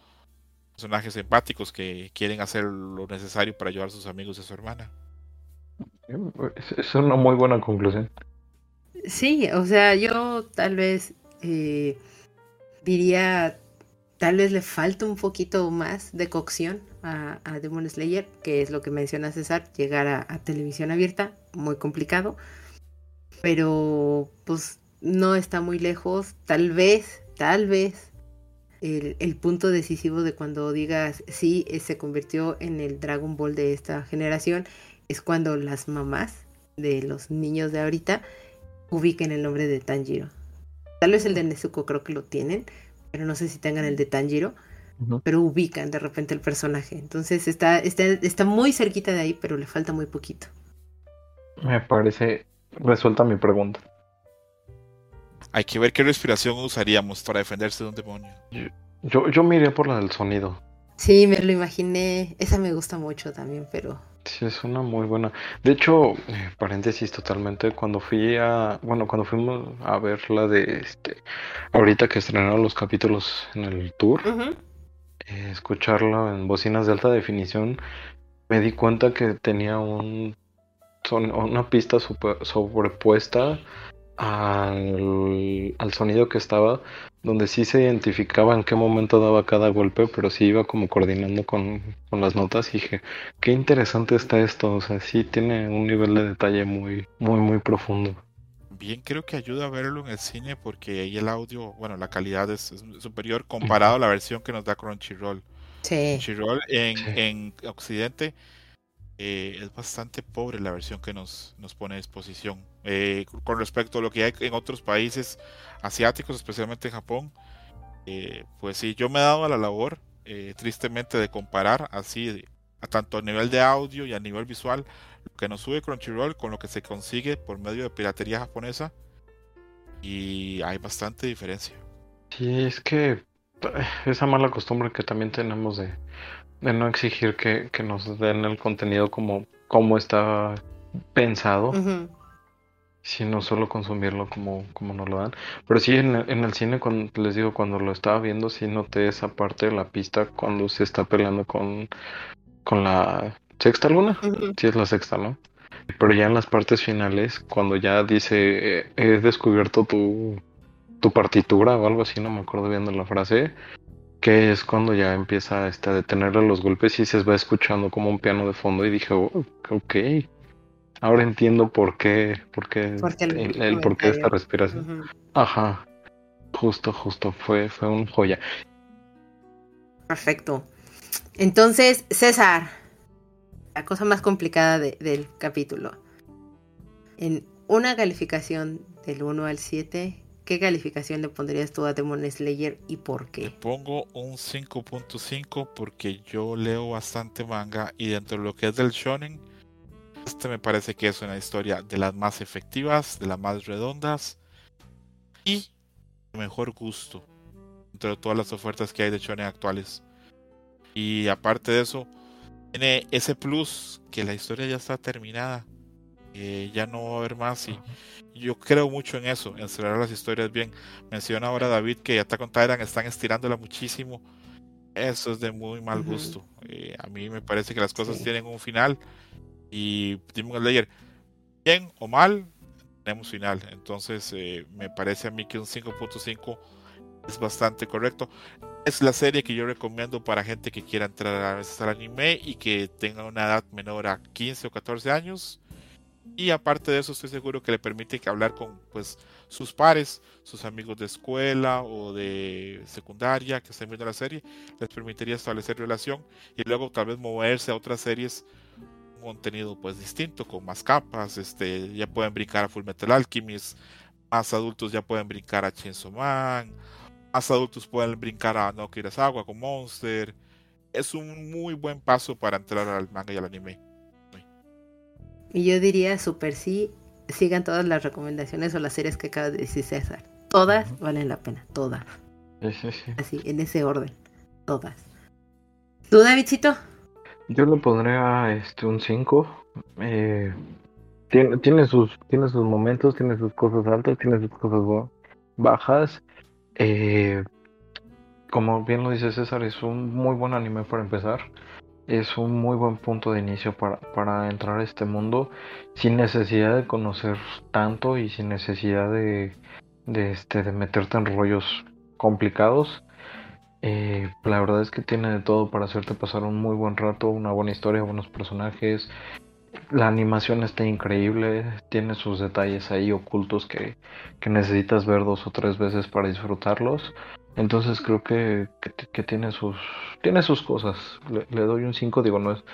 personajes empáticos que quieren hacer lo necesario para ayudar a sus amigos y a su hermana. Es una muy buena conclusión. Sí, o sea, yo tal vez eh, diría tal vez le falta un poquito más de cocción a, Demon Slayer, que es lo que menciona César, llegar a, televisión abierta, muy complicado, pero pues no está muy lejos, tal vez, tal vez el, punto decisivo de cuando digas sí, se convirtió en el Dragon Ball de esta generación es cuando las mamás de los niños de ahorita ubiquen el nombre de Tanjiro. Tal vez el de Nezuko creo que lo tienen, pero no sé si tengan el de Tanjiro, pero ubican de repente el personaje. Entonces está, está, está muy cerquita de ahí, pero le falta muy poquito. Me parece resuelta mi pregunta. Hay que ver qué respiración usaríamos para defenderse de un demonio. Yo, yo miré por la del sonido. Sí, me lo imaginé. Esa me gusta mucho también, pero. Sí, es una muy buena. De hecho, eh, paréntesis totalmente, cuando fui a, bueno, cuando fuimos a ver la de este, ahorita que estrenaron los capítulos en el tour, eh, escucharlo en bocinas de alta definición, me di cuenta que tenía un, son, una pista sobrepuesta al, al sonido que estaba, donde sí se identificaba en qué momento daba cada golpe, pero sí iba como coordinando con, las notas y dije, qué interesante está esto, o sea, sí tiene un nivel de detalle muy, muy, muy profundo. Bien, creo que ayuda a verlo en el cine porque ahí el audio, bueno, la calidad es, superior comparado a la versión que nos da Crunchyroll. Sí. Crunchyroll en, en Occidente eh, es bastante pobre la versión que nos, nos pone a disposición. Eh, con respecto a lo que hay en otros países asiáticos, especialmente en Japón, eh, pues sí, yo me he dado a la labor, tristemente, de comparar así, a tanto a nivel de audio y a nivel visual, lo que nos sube Crunchyroll con lo que se consigue por medio de piratería japonesa. Y hay bastante diferencia. Sí, es que esa mala costumbre que también tenemos de de no exigir que, nos den el contenido como, como está pensado, sino solo consumirlo como, como nos lo dan. Pero sí, en, en, el cine, cuando les digo, cuando lo estaba viendo, sí noté esa parte de la pista cuando se está peleando con, con la sexta luna. Sí, es la sexta, ¿no? Pero ya en las partes finales, cuando ya dice, eh, he descubierto tu, tu partitura o algo así, no me acuerdo bien de la frase, que es cuando ya empieza este, a detenerle los golpes y se va escuchando como un piano de fondo y dije, oh, ok, ahora entiendo por qué, por qué, el, por qué esta respiración. Ajá, justo, justo, fue, fue un joya. Perfecto. Entonces, César, la cosa más complicada del capítulo. En una calificación del 1 al 7, ¿Qué calificación le pondrías tú a Demon Slayer y por qué? Le pongo un 5.5 porque yo leo bastante manga y dentro de lo que es del shonen, este me parece que es una historia de las más efectivas, de las más redondas y de mejor gusto entre todas las ofertas que hay de shonen actuales. Y aparte de eso, tiene ese plus que la historia ya está terminada ya no va a haber más y yo creo mucho en eso, en cerrar las historias bien. Menciona ahora David que Attack on Titan están estirándola muchísimo. Eso es de muy mal gusto. Eh, a mí me parece que las cosas tienen un final y Demon Slayer, bien o mal, tenemos final. Entonces eh, me parece a mí que un 5.5 es bastante correcto. Es la serie que yo recomiendo para gente que quiera entrar a veces al anime y que tenga una edad menor a 15 o 14 años y aparte de eso estoy seguro que le permite hablar con pues sus pares, sus amigos de escuela o de secundaria que estén viendo la serie, les permitiría establecer relación y luego tal vez moverse a otras series un contenido pues distinto con más capas, este ya pueden brincar a Full Metal Alchemist, más adultos ya pueden brincar a Chainsaw Man, más adultos pueden brincar a No Agua con Monster. Es un muy buen paso para entrar al manga y al anime. Y yo diría super sí, sigan todas las recomendaciones o las series que acaba de decir César. Todas valen la pena, todas. Así, en ese orden, todas. ¿Tú, Davidcito? Yo le pondré a este un 5. Eh, tiene, tiene, sus, tiene sus momentos, tiene sus cosas altas, tiene sus cosas bajas. Eh, como bien lo dice César, es un muy buen anime para empezar es un muy buen punto de inicio para, entrar a este mundo sin necesidad de conocer tanto y sin necesidad de, este, de meterte en rollos complicados. Eh, la verdad es que tiene de todo para hacerte pasar un muy buen rato, una buena historia, buenos personajes. La animación está increíble, tiene sus detalles ahí ocultos que, que necesitas ver dos o tres veces para disfrutarlos. Entonces creo que, tiene sus tiene sus cosas. Le, doy un 5, digo, no es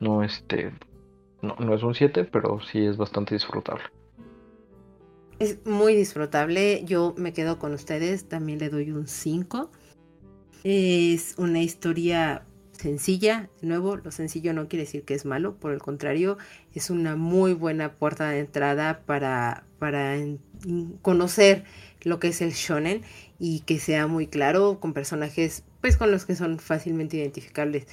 no este No, no es un 7, pero sí es bastante disfrutable. Es muy disfrutable. Yo me quedo con ustedes. También le doy un 5. Es una historia sencilla. De nuevo, lo sencillo no quiere decir que es malo. Por el contrario, es una muy buena puerta de entrada para, para conocer lo que es el shonen y que sea muy claro con personajes pues con los que son fácilmente identificables.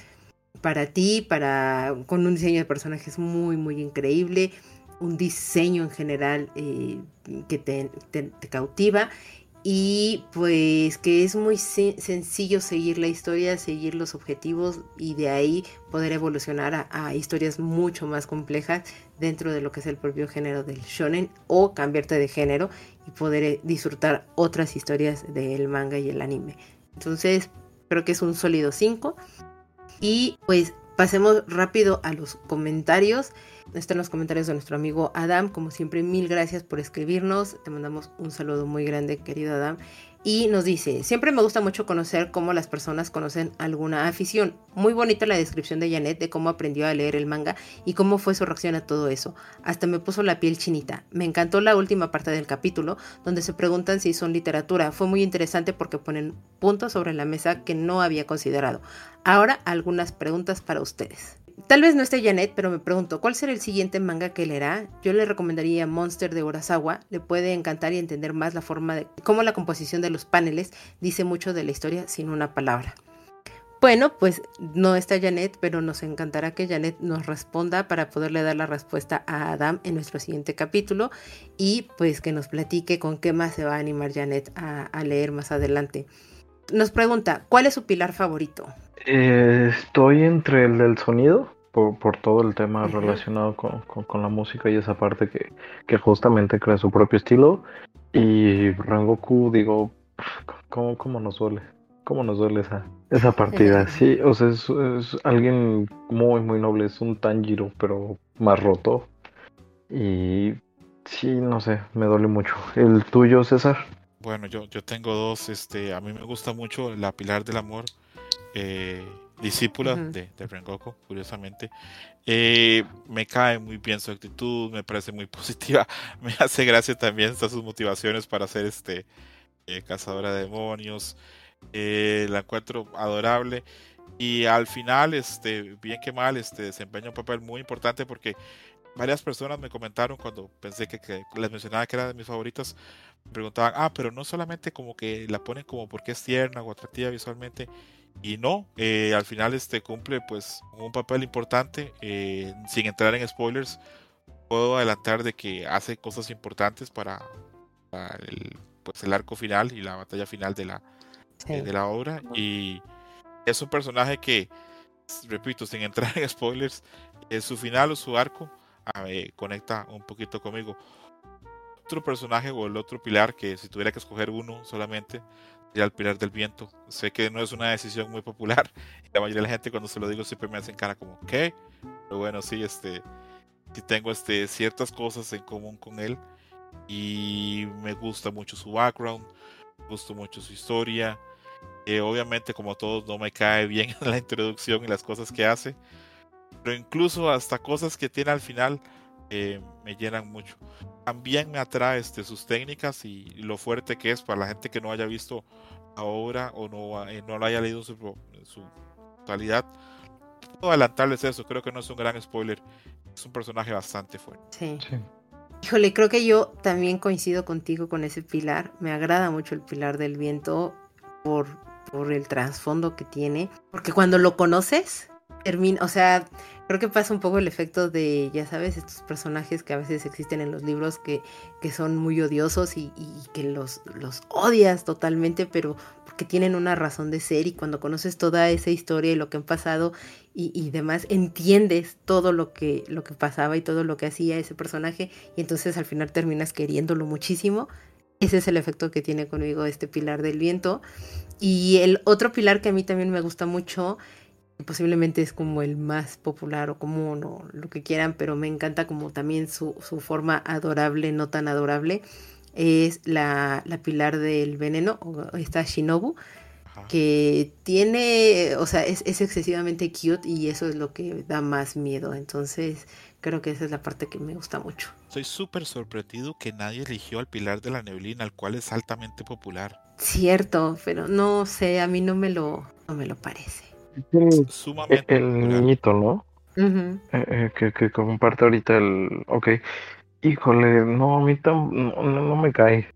Para ti, para con un diseño de personajes muy muy increíble, un diseño en general eh, que te, cautiva. Y pues que es muy sencillo seguir la historia, seguir los objetivos y de ahí poder evolucionar a, historias mucho más complejas dentro de lo que es el propio género del shonen o cambiarte de género y poder eh, disfrutar otras historias del manga y el anime. Entonces creo que es un sólido 5 y pues pasemos rápido a los comentarios. Están los comentarios de nuestro amigo Adam. Como siempre, mil gracias por escribirnos. Te mandamos un saludo muy grande, querido Adam. Y nos dice, siempre me gusta mucho conocer cómo las personas conocen alguna afición. Muy bonita la descripción de Janet de cómo aprendió a leer el manga y cómo fue su reacción a todo eso. Hasta me puso la piel chinita. Me encantó la última parte del capítulo donde se preguntan si son literatura. Fue muy interesante porque ponen puntos sobre la mesa que no había considerado. Ahora algunas preguntas para ustedes. Tal vez no esté Janet, pero me pregunto, ¿cuál será el siguiente manga que leerá? Yo le recomendaría Monster de Urasawa. Le puede encantar y entender más la forma de cómo la composición de los paneles dice mucho de la historia sin una palabra. Bueno, pues no está Janet, pero nos encantará que Janet nos responda para poderle dar la respuesta a Adam en nuestro siguiente capítulo y pues que nos platique con qué más se va a animar Janet a, leer más adelante. Nos pregunta, ¿cuál es su pilar favorito? Eh, estoy entre el del sonido, por, todo el tema relacionado con, la música y esa parte que, que, justamente crea su propio estilo. Y Rangoku, digo, ¿cómo, cómo nos duele? ¿Cómo nos duele esa, esa partida? Sí, o sea, es, es alguien muy, muy noble, es un Tanjiro, pero más roto. Y sí, no sé, me duele mucho. ¿El tuyo, César? Bueno, yo, yo tengo dos, este, a mí me gusta mucho la Pilar del Amor eh, discípula de, de Rengoku, curiosamente. Eh, me cae muy bien su actitud, me parece muy positiva. Me hace gracia también sus motivaciones para ser este eh, cazadora de demonios. la encuentro adorable. Y al final, este, bien que mal, este, desempeña un papel muy importante porque varias personas me comentaron cuando pensé que, que, les mencionaba que era de mis favoritos, me preguntaban, ah, pero no solamente como que la ponen como porque es tierna o atractiva visualmente, y no, eh, al final este cumple pues un papel importante, eh, sin entrar en spoilers, puedo adelantar de que hace cosas importantes para, el, pues, el arco final y la batalla final de la, eh, de la obra y es un personaje que, repito, sin entrar en spoilers, su final o su arco conecta un poquito conmigo. Otro personaje o el otro pilar que si tuviera que escoger uno solamente al Pilar del Viento. Sé que no es una decisión muy popular. La mayoría de la gente cuando se lo digo siempre me hacen cara como, ¿qué? Pero bueno, sí, este, sí tengo este, ciertas cosas en común con él. Y me gusta mucho su background, me gusta mucho su historia. Eh, obviamente, como todos, no me cae bien la introducción y las cosas que hace. Pero incluso hasta cosas que tiene al final eh, me llenan mucho. También me atrae este, sus técnicas y lo fuerte que es para la gente que no haya visto ahora o no, eh, no lo haya leído en su, su totalidad. Puedo adelantarles eso, creo que no es un gran spoiler. Es un personaje bastante fuerte. Sí. Híjole, creo que yo también coincido contigo con ese pilar. Me agrada mucho el pilar del viento por, por el trasfondo que tiene. Porque cuando lo conoces, termina, o sea, creo que pasa un poco el efecto de, ya sabes, estos personajes que a veces existen en los libros que, que son muy odiosos y, que los, los odias totalmente, pero porque tienen una razón de ser y cuando conoces toda esa historia y lo que han pasado y, demás, entiendes todo lo que, lo que pasaba y todo lo que hacía ese personaje y entonces al final terminas queriéndolo muchísimo. Ese es el efecto que tiene conmigo este pilar del viento. Y el otro pilar que a mí también me gusta mucho posiblemente es como el más popular o común o lo que quieran, pero me encanta como también su, forma adorable, no tan adorable, es la, pilar del veneno, o esta Shinobu, que tiene, o sea, es, es, excesivamente cute y eso es lo que da más miedo. Entonces, creo que esa es la parte que me gusta mucho. Estoy súper sorprendido que nadie eligió al Pilar de la Neblina, el cual es altamente popular. Cierto, pero no sé, a mí no me lo, no me lo parece. El, Sumamente el niñito, ¿no? eh, eh, que, que, comparte ahorita el... Ok. Híjole, no, a mí tam, no, no, me cae.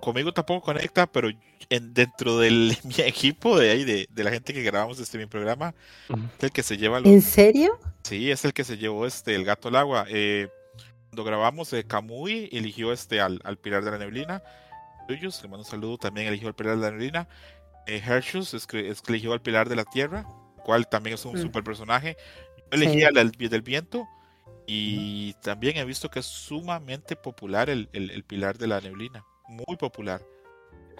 conmigo tampoco conecta, pero en, dentro de mi equipo de ahí, de, de, la gente que grabamos este mi programa, es el que se lleva... ¿En serio? Sí, es el que se llevó este el gato al agua. Eh, cuando grabamos, eh, Kamui eligió este al, al Pilar de la Neblina. Ellos, le mando un saludo, también eligió al Pilar de la Neblina. Eh, Hershus es es eligió al Pilar de la Tierra, cual también es un mm. super personaje. Yo elegí al del Viento y también he visto que es sumamente popular el, el, el Pilar de la Neblina. Muy popular.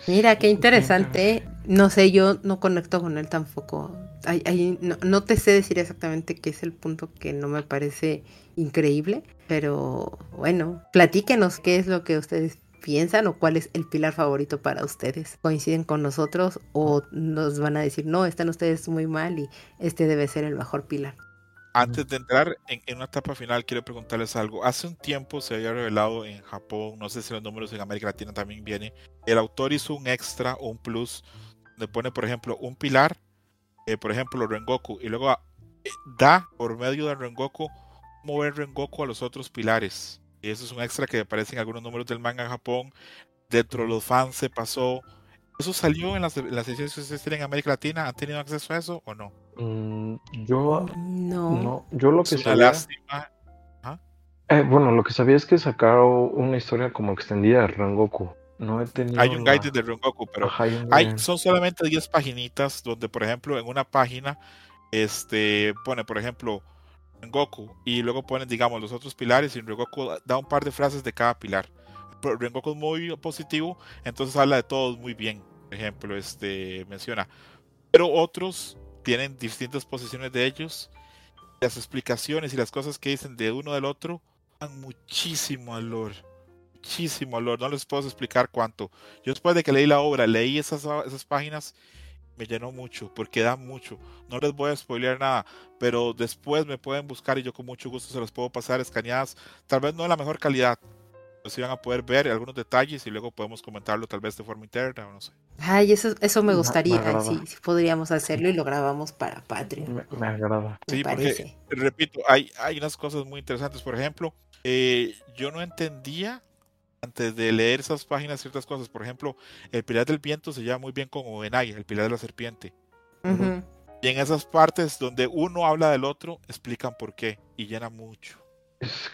Mira, qué interesante. No sé, yo no conecto con él tampoco. no, no, te sé decir exactamente qué es el punto que no me parece increíble, pero bueno, platíquenos qué es lo que ustedes piensan o cuál es el pilar favorito para ustedes. ¿Coinciden con nosotros o nos van a decir, no, están ustedes muy mal y este debe ser el mejor pilar? Antes de entrar en, una etapa final, quiero preguntarles algo. Hace un tiempo se había revelado en Japón, no sé si los números en América Latina también viene, el autor hizo un extra o un plus donde pone, por ejemplo, un pilar, eh, por ejemplo, Rengoku, y luego eh, da por medio de Rengoku mover Rengoku a los otros pilares. Y eso es un extra que aparece en algunos números del manga en Japón. Dentro de los fans se pasó ¿Eso salió en las, en las ediciones que ustedes tienen en América Latina? ¿Han tenido acceso a eso o no? Mm, yo no. no. Yo lo que es una lástima. Eh, bueno, lo que sabía es que sacaron una historia como extendida de Rengoku. No he tenido. Hay un guide de Rengoku, pero hay, son solamente 10 paginitas donde, por ejemplo, en una página este pone, por ejemplo, Rengoku y luego ponen, digamos, los otros pilares y Rengoku da un par de frases de cada pilar. Pero Rengoku es muy positivo, entonces habla de todos muy bien ejemplo, este menciona. Pero otros tienen distintas posiciones de ellos. Las explicaciones y las cosas que dicen de uno del otro dan muchísimo valor. Muchísimo valor. No les puedo explicar cuánto. Yo después de que leí la obra, leí esas, esas páginas, me llenó mucho, porque da mucho. No les voy a spoilear nada, pero después me pueden buscar y yo con mucho gusto se los puedo pasar escaneadas. Tal vez no en la mejor calidad, pues iban a poder ver algunos detalles y luego podemos comentarlo tal vez de forma interna o no sé. Ay, eso, eso me gustaría, sí, podríamos hacerlo y lo grabamos para Patreon. Me, agrada. Sí, porque, repito, hay, hay unas cosas muy interesantes. Por ejemplo, eh, yo no entendía antes de leer esas páginas ciertas cosas. Por ejemplo, el Pilar del Viento se llama muy bien como Obenai, el Pilar de la Serpiente. Y en esas partes donde uno habla del otro, explican por qué y llena mucho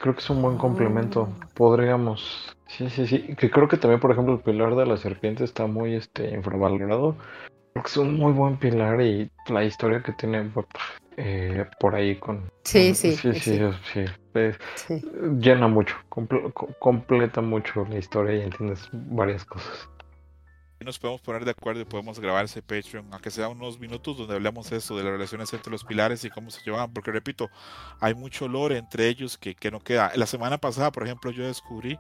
creo que es un buen complemento. Ah. Podríamos. Sí, sí, sí. Que creo que también, por ejemplo, el pilar de la serpiente está muy este infravalorado. Creo que es un muy buen pilar y la historia que tiene eh, por ahí con. Sí, sí. Sí, sí, sí. Llena mucho, completa mucho la historia y entiendes varias cosas nos podemos poner de acuerdo y podemos grabar ese Patreon, aunque sea unos minutos donde hablamos eso de las relaciones entre los pilares y cómo se llevan, porque repito, hay mucho lore entre ellos que, que no queda. La semana pasada, por ejemplo, yo descubrí,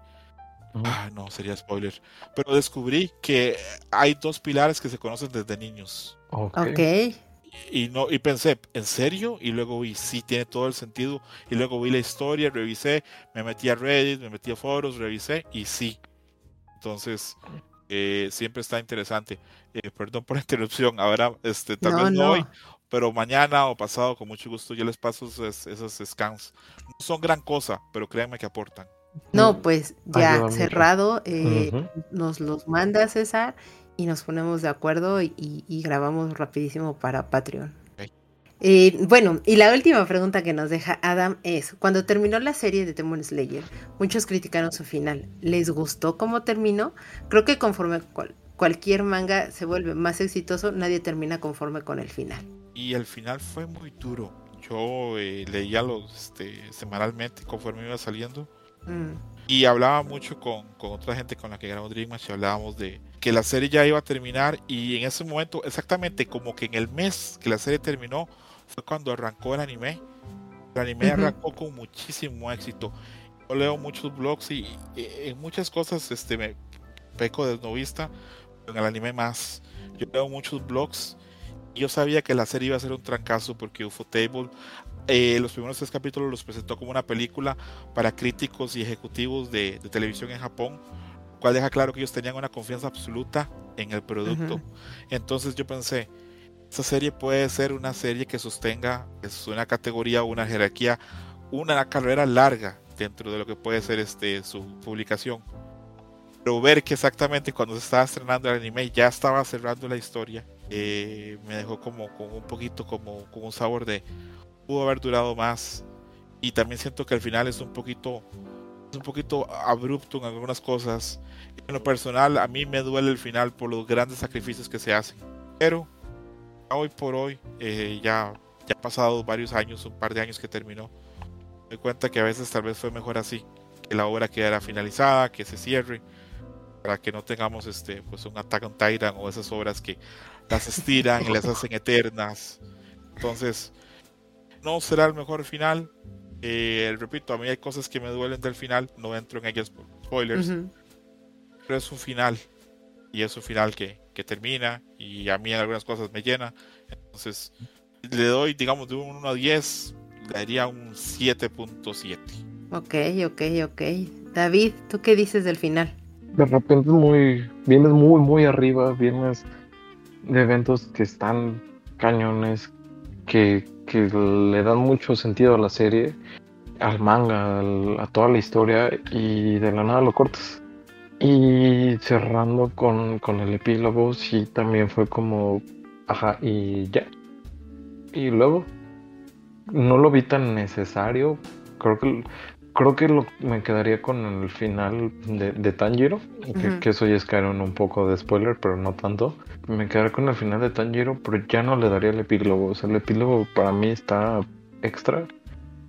ah, no, sería spoiler, pero descubrí que hay dos pilares que se conocen desde niños. Ok. Y, no, y pensé, ¿en serio? Y luego vi, sí, tiene todo el sentido. Y luego vi la historia, revisé, me metí a Reddit, me metí a foros, revisé, y sí. Entonces, eh, siempre está interesante. Eh, perdón por la interrupción, ahora este, tal vez no, hoy, pero mañana o pasado con mucho gusto yo les paso esos, scans. No son gran cosa, pero créanme que aportan. No, pues ya cerrado, eh, nos los manda César y nos ponemos de acuerdo y grabamos rapidísimo para Patreon. Eh, bueno, y la última pregunta que nos deja Adam es, cuando terminó la serie de Demon Slayer, muchos criticaron su final. ¿Les gustó cómo terminó? Creo que conforme cualquier manga se vuelve más exitoso, nadie termina conforme con el final. Y el final fue muy duro. Yo eh, leía los este, semanalmente conforme iba saliendo. Mm. Y hablaba mucho con, con, otra gente con la que grabamos Dream y hablábamos de que la serie ya iba a terminar y en ese momento, exactamente como que en el mes que la serie terminó, fue cuando arrancó el anime. El anime arrancó con muchísimo éxito. Yo leo muchos blogs y, en muchas cosas este, me peco de novista, en el anime más. yo leo muchos blogs y yo sabía que la serie iba a ser un trancazo porque Ufotable eh, los primeros tres capítulos los presentó como una película para críticos y ejecutivos de, televisión en Japón, cual deja claro que ellos tenían una confianza absoluta en el producto. Entonces yo pensé, esta serie puede ser una serie que sostenga es una categoría, una jerarquía, una carrera larga dentro de lo que puede ser este, su publicación. Pero ver que exactamente cuando se estaba estrenando el anime ya estaba cerrando la historia, eh, me dejó como con un poquito como con un sabor de pudo haber durado más. Y también siento que al final es un poquito, es un poquito abrupto en algunas cosas. En lo personal, a mí me duele el final por los grandes sacrificios que se hacen. Pero hoy por hoy, eh, ya, ya ha pasado varios años, un par de años que terminó. Me doy cuenta que a veces tal vez fue mejor así, que la obra quedara finalizada, que se cierre, para que no tengamos este, pues un Attack on Titan o esas obras que las estiran y las hacen eternas. Entonces, no será el mejor final. Eh, repito, a mí hay cosas que me duelen del final, no entro en ellas por spoilers, pero es un final y es un final que, que, termina y a mí en algunas cosas me llena. Entonces, le doy, digamos, de un 1 a 10, le daría un 7.7. Ok, ok, ok. David, ¿tú qué dices del final? De repente muy, vienes muy, muy arriba, vienes de eventos que están cañones, que, que le dan mucho sentido a la serie, al manga, a toda la historia y de la nada lo cortas. Y cerrando con, con el epílogo, sí también fue como, ajá, y ya. Y luego, no lo vi tan necesario. Creo que creo que lo, me quedaría con el final de, de Tanjiro, que, eso ya es caer en un poco de spoiler, pero no tanto. Me quedaría con el final de Tanjiro, pero ya no le daría el epílogo. O sea, el epílogo para mí está extra.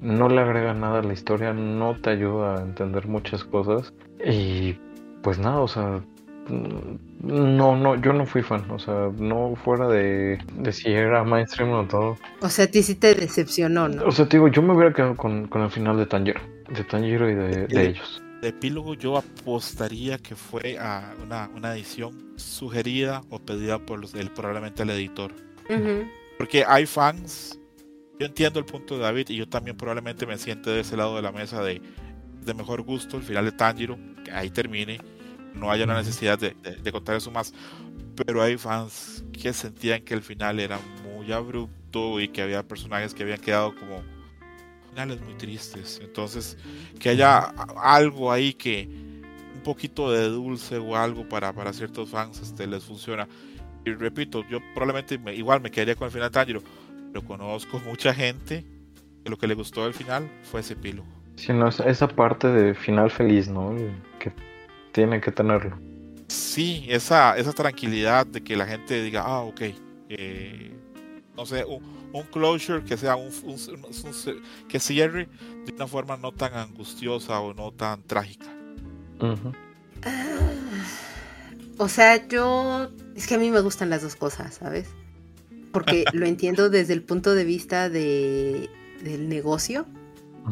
No le agrega nada a la historia, no te ayuda a entender muchas cosas. Y pues nada, o sea, no, no, yo no fui fan, o sea, no fuera de, de si era mainstream o todo. O sea, a ti sí te decepcionó, ¿no? O sea, te digo, yo me hubiera quedado con, con el final de Tanjiro, de Tanjiro y de, ellos. De epílogo yo apostaría que fue a una, una edición sugerida o pedida por los, el, probablemente el editor. Porque hay fans, yo entiendo el punto de David y yo también probablemente me siente de ese lado de la mesa de, de mejor gusto el final de Tanjiro, que ahí termine no haya una necesidad de, contar eso más. Pero hay fans que sentían que el final era muy abrupto y que había personajes que habían quedado como finales muy tristes. Entonces, que haya algo ahí que un poquito de dulce o algo para, para ciertos fans este, les funciona. Y repito, yo probablemente igual me quedaría con el final Tanjiro, pero conozco mucha gente que lo que le gustó del final fue ese epílogo. Sí, no, esa parte de final feliz, ¿no? Que tiene que tenerlo. Sí, esa, esa tranquilidad de que la gente diga, ah, ok, eh, no sé, un, closure que sea un, que cierre de una forma no tan angustiosa o no tan trágica. Ah, o sea, yo es que a mí me gustan las dos cosas, ¿sabes? Porque lo entiendo desde el punto de vista de, del negocio.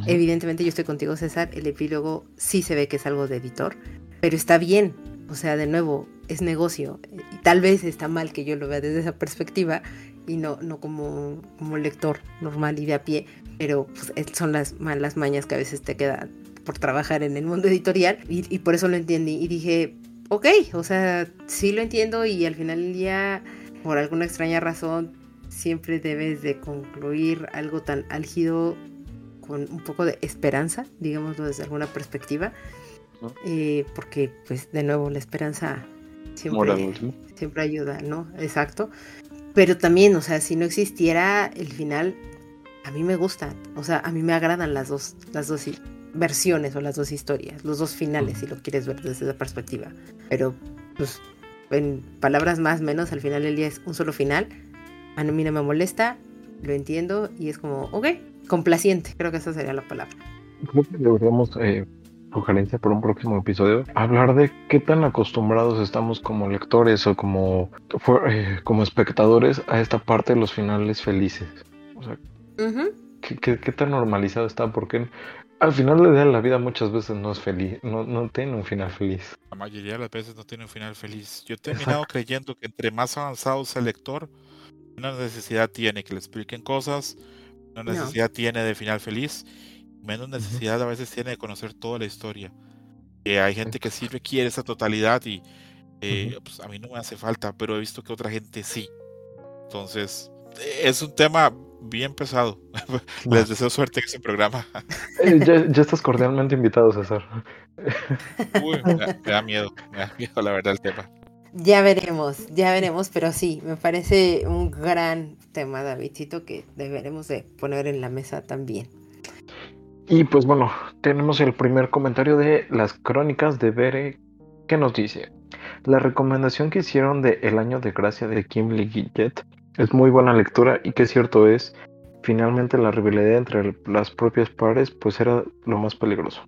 Evidentemente yo estoy contigo, César. El epílogo sí se ve que es algo de editor pero está bien. O sea, de nuevo, es negocio. Y tal vez está mal que yo lo vea desde esa perspectiva y no, no como, como lector normal y de a pie, pero pues, son las malas mañas que a veces te quedan por trabajar en el mundo editorial y, y, por eso lo entendí y dije, ok, o sea, sí lo entiendo y al final del día, por alguna extraña razón, siempre debes de concluir algo tan álgido con un poco de esperanza, digámoslo desde alguna perspectiva. Eh, porque, pues, de nuevo, la esperanza siempre, siempre ayuda, ¿no? Exacto. Pero también, o sea, si no existiera el final, a mí me gusta, o sea, a mí me agradan las dos, las dos versiones o las dos historias, los dos finales, si lo quieres ver desde esa perspectiva. Pero, pues, en palabras más menos, al final el día es un solo final. A mí no me molesta, lo entiendo y es como, ok, complaciente, creo que esa sería la palabra. Creo que deberíamos eh, sugerencia para un próximo episodio, hablar de qué tan acostumbrados estamos como lectores o como, eh, como espectadores a esta parte de los finales felices. O sea, ¿qué, tan normalizado está? Porque Al final de la vida muchas veces no es feliz, no, no tiene un final feliz. La mayoría de las veces no tiene un final feliz. Yo he terminado creyendo que entre más avanzado sea el lector, menos necesidad tiene que le expliquen cosas, menos necesidad tiene de final feliz, menos necesidad a veces tiene de conocer toda la historia. Que hay gente que sí requiere esa totalidad y eh, pues a mí no me hace falta, pero he visto que otra gente sí. Entonces, es un tema bien pesado. Les deseo suerte en ese programa. Eh, ya, estás cordialmente invitado, César. Uy, me, da, miedo, me da miedo la verdad el tema. Ya veremos, ya veremos, pero sí, me parece un gran tema, Davidcito, que deberemos de poner en la mesa también. Y pues bueno, tenemos el primer comentario de las crónicas de Bere, que nos dice, la recomendación que hicieron de El año de gracia de Kimberly Gillet es muy buena lectura y que cierto es, finalmente la rivalidad entre las propias pares pues era lo más peligroso.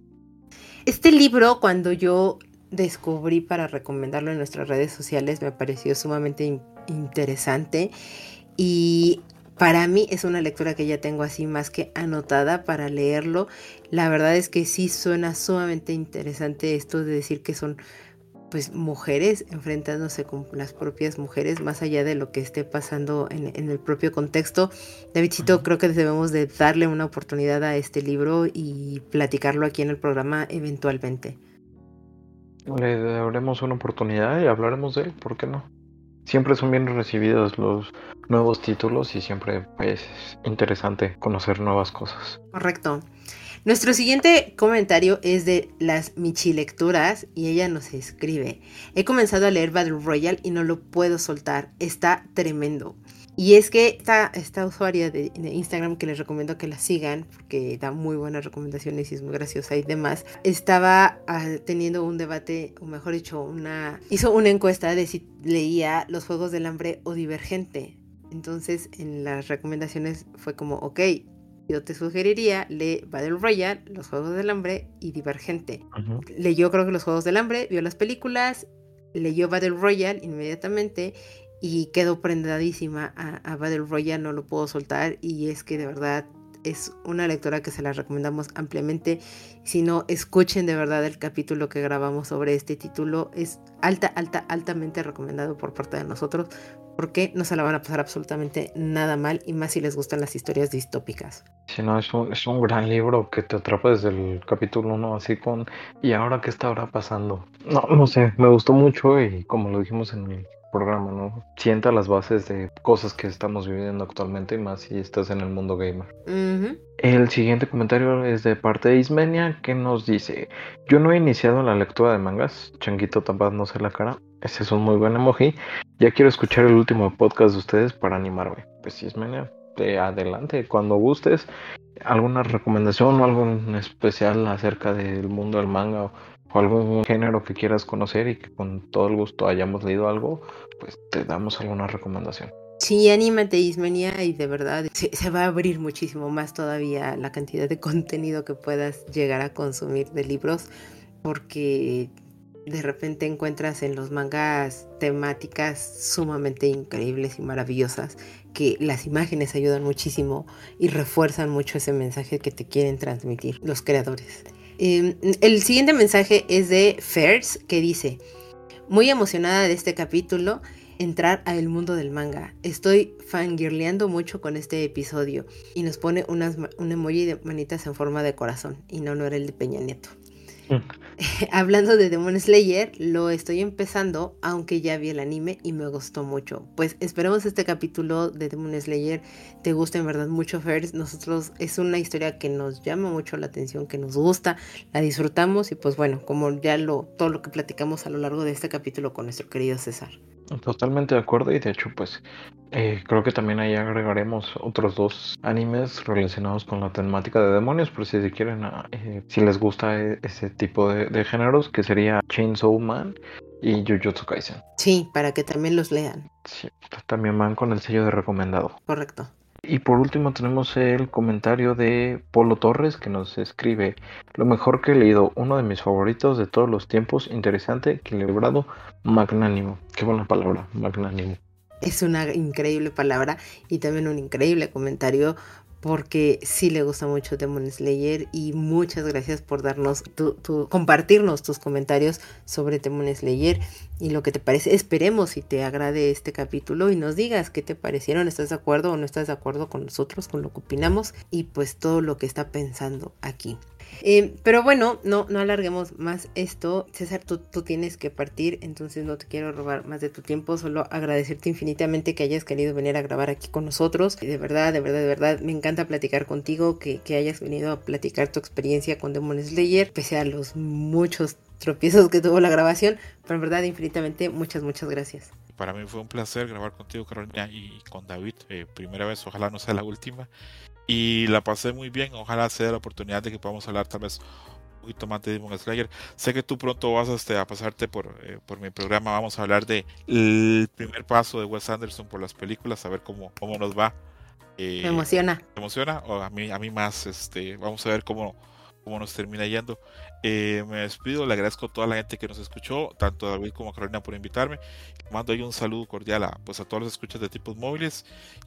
Este libro cuando yo descubrí para recomendarlo en nuestras redes sociales me pareció sumamente interesante y para mí es una lectura que ya tengo así más que anotada para leerlo. La verdad es que sí suena sumamente interesante esto de decir que son pues mujeres enfrentándose con las propias mujeres más allá de lo que esté pasando en, el propio contexto. Davidcito, creo que debemos de darle una oportunidad a este libro y platicarlo aquí en el programa eventualmente. Le daremos una oportunidad y hablaremos de él, ¿por qué no? Siempre son bien recibidos los nuevos títulos y siempre es interesante conocer nuevas cosas. Correcto. Nuestro siguiente comentario es de las Michi Lecturas y ella nos escribe. He comenzado a leer Battle Royale y no lo puedo soltar. Está tremendo. Y es que esta, esta usuaria de, Instagram que les recomiendo que la sigan, porque da muy buenas recomendaciones y es muy graciosa y demás, estaba ah, teniendo un debate, o mejor dicho, una hizo una encuesta de si leía Los Juegos del Hambre o Divergente. Entonces en las recomendaciones fue como, ok, yo te sugeriría lee Battle Royale, Los Juegos del Hambre y Divergente. Leyó creo que Los Juegos del Hambre, vio las películas, leyó Battle Royale inmediatamente y quedó prendadísima a, a, Battle Royale, no lo puedo soltar y es que de verdad es una lectura que se la recomendamos ampliamente. Si no, escuchen de verdad el capítulo que grabamos sobre este título. Es alta, alta, altamente recomendado por parte de nosotros porque no se la van a pasar absolutamente nada mal y más si les gustan las historias distópicas. Sí, no, es un, es un gran libro que te atrapa desde el capítulo 1 así con ¿y ahora qué está ahora pasando? No, no sé, me gustó mucho y como lo dijimos en el programa, ¿no? Sienta las bases de cosas que estamos viviendo actualmente y más si estás en el mundo gamer. El siguiente comentario es de parte de Ismenia que nos dice, yo no he iniciado la lectura de mangas, changuito tapándose la cara, ese es un muy buen emoji, ya quiero escuchar el último podcast de ustedes para animarme. Pues Ismenia, de adelante, cuando gustes, alguna recomendación o algo en especial acerca del mundo del manga o algún género que quieras conocer y que con todo el gusto hayamos leído algo, pues te damos alguna recomendación. Sí, anímate Ismenia y de verdad se, va a abrir muchísimo más todavía la cantidad de contenido que puedas llegar a consumir de libros porque de repente encuentras en los mangas temáticas sumamente increíbles y maravillosas que las imágenes ayudan muchísimo y refuerzan mucho ese mensaje que te quieren transmitir los creadores. Em, el siguiente mensaje es de Fairs que dice, muy emocionada de este capítulo, entrar al mundo del manga. Estoy fangirleando mucho con este episodio y nos pone unas, un emoji de manitas en forma de corazón y no, no era el de Peña Nieto. Hablando de Demon Slayer, lo estoy empezando, aunque ya vi el anime y me gustó mucho. Pues esperemos este capítulo de Demon Slayer te guste en verdad mucho, First. Nosotros es una historia que nos llama mucho la atención, que nos gusta, la disfrutamos y pues bueno, como ya lo todo lo que platicamos a lo largo de este capítulo con nuestro querido César. Totalmente de acuerdo y de hecho pues eh, creo que también ahí agregaremos otros dos animes relacionados con la temática de demonios por si quieren, ah, eh, si les gusta e, ese tipo de, géneros que sería Chainsaw Man y Jujutsu Kaisen. Sí, para que también los lean. Sí, también van con el sello de recomendado. Correcto. Y por último tenemos el comentario de Polo Torres que nos escribe lo mejor que he leído, uno de mis favoritos de todos los tiempos, interesante, equilibrado, magnánimo. Qué buena palabra, magnánimo. Es una increíble palabra y también un increíble comentario porque sí le gusta mucho Demon Slayer y muchas gracias por darnos tu, compartirnos tus comentarios sobre Demon Slayer y lo que te parece. Esperemos si te agrade este capítulo y nos digas qué te parecieron, estás de acuerdo o no estás de acuerdo con nosotros, con lo que opinamos y pues todo lo que está pensando aquí. Eh, pero bueno, no, no alarguemos más esto. César, tú, tú, tienes que partir, entonces no te quiero robar más de tu tiempo, solo agradecerte infinitamente que hayas querido venir a grabar aquí con nosotros. De verdad, de verdad, de verdad, me encanta platicar contigo, que, que hayas venido a platicar tu experiencia con Demon Slayer, pese a los muchos tropiezos que tuvo la grabación, pero en verdad, infinitamente, muchas, muchas gracias. Para mí fue un placer grabar contigo, Carolina, y con David. Eh, primera vez, ojalá no sea la última y la pasé muy bien. Ojalá sea la oportunidad de que podamos hablar tal vez un poquito más de Demon Slayer. Sé que tú pronto vas este, a pasarte por, eh, por mi programa. Vamos a hablar de el primer paso de Wes Anderson por las películas, a ver cómo, cómo nos va. Eh, me emociona. ¿Me emociona? O a mí, a mí más. Este, vamos a ver cómo, cómo nos termina yendo. Eh, me despido, le agradezco a toda la gente que nos escuchó, tanto a David como a Carolina por invitarme. mando ahí un saludo cordial a, pues a todos los escuchas de tipos móviles,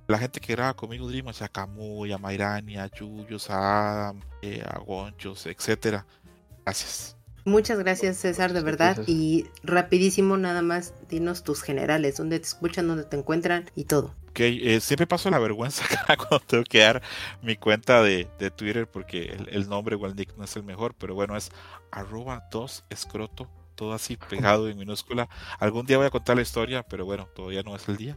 la gente que graba conmigo Dream, a Camuy, a Mairani, a Yuyos, a Adam, eh, a Gonchos, etcétera. Gracias. Muchas gracias César, de verdad. Y rapidísimo nada más, dinos tus generales, dónde te escuchan, dónde te encuentran y todo. Eh, siempre paso la vergüenza cuando tengo que dar mi cuenta de, Twitter porque el, nombre o el nick no es el mejor, pero bueno, es arroba 2 escroto, todo así pegado en minúscula. Algún día voy a contar la historia, pero bueno, todavía no es el día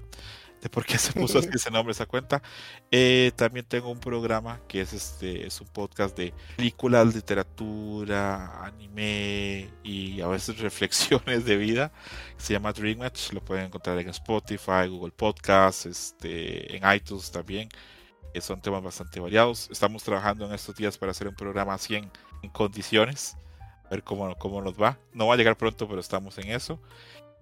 de por qué se puso así ese nombre, esa cuenta. Eh, también tengo un programa que es este es un podcast de películas, literatura, anime y a veces reflexiones de vida. Se llama Dream Match, lo pueden encontrar en Spotify, Google Podcasts, este, en iTunes también. Eh, son temas bastante variados. Estamos trabajando en estos días para hacer un programa así en, en condiciones. A ver cómo, cómo nos va. No va a llegar pronto, pero estamos en eso.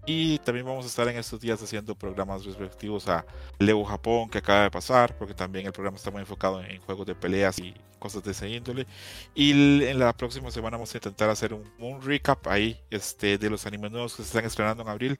Y también vamos a estar en estos días haciendo programas respectivos a Lego Japón que acaba de pasar, porque también el programa está muy enfocado en juegos de peleas y cosas de esa índole. Y en la próxima semana vamos a intentar hacer un, un recap ahí este, de los animes nuevos que se están estrenando en abril.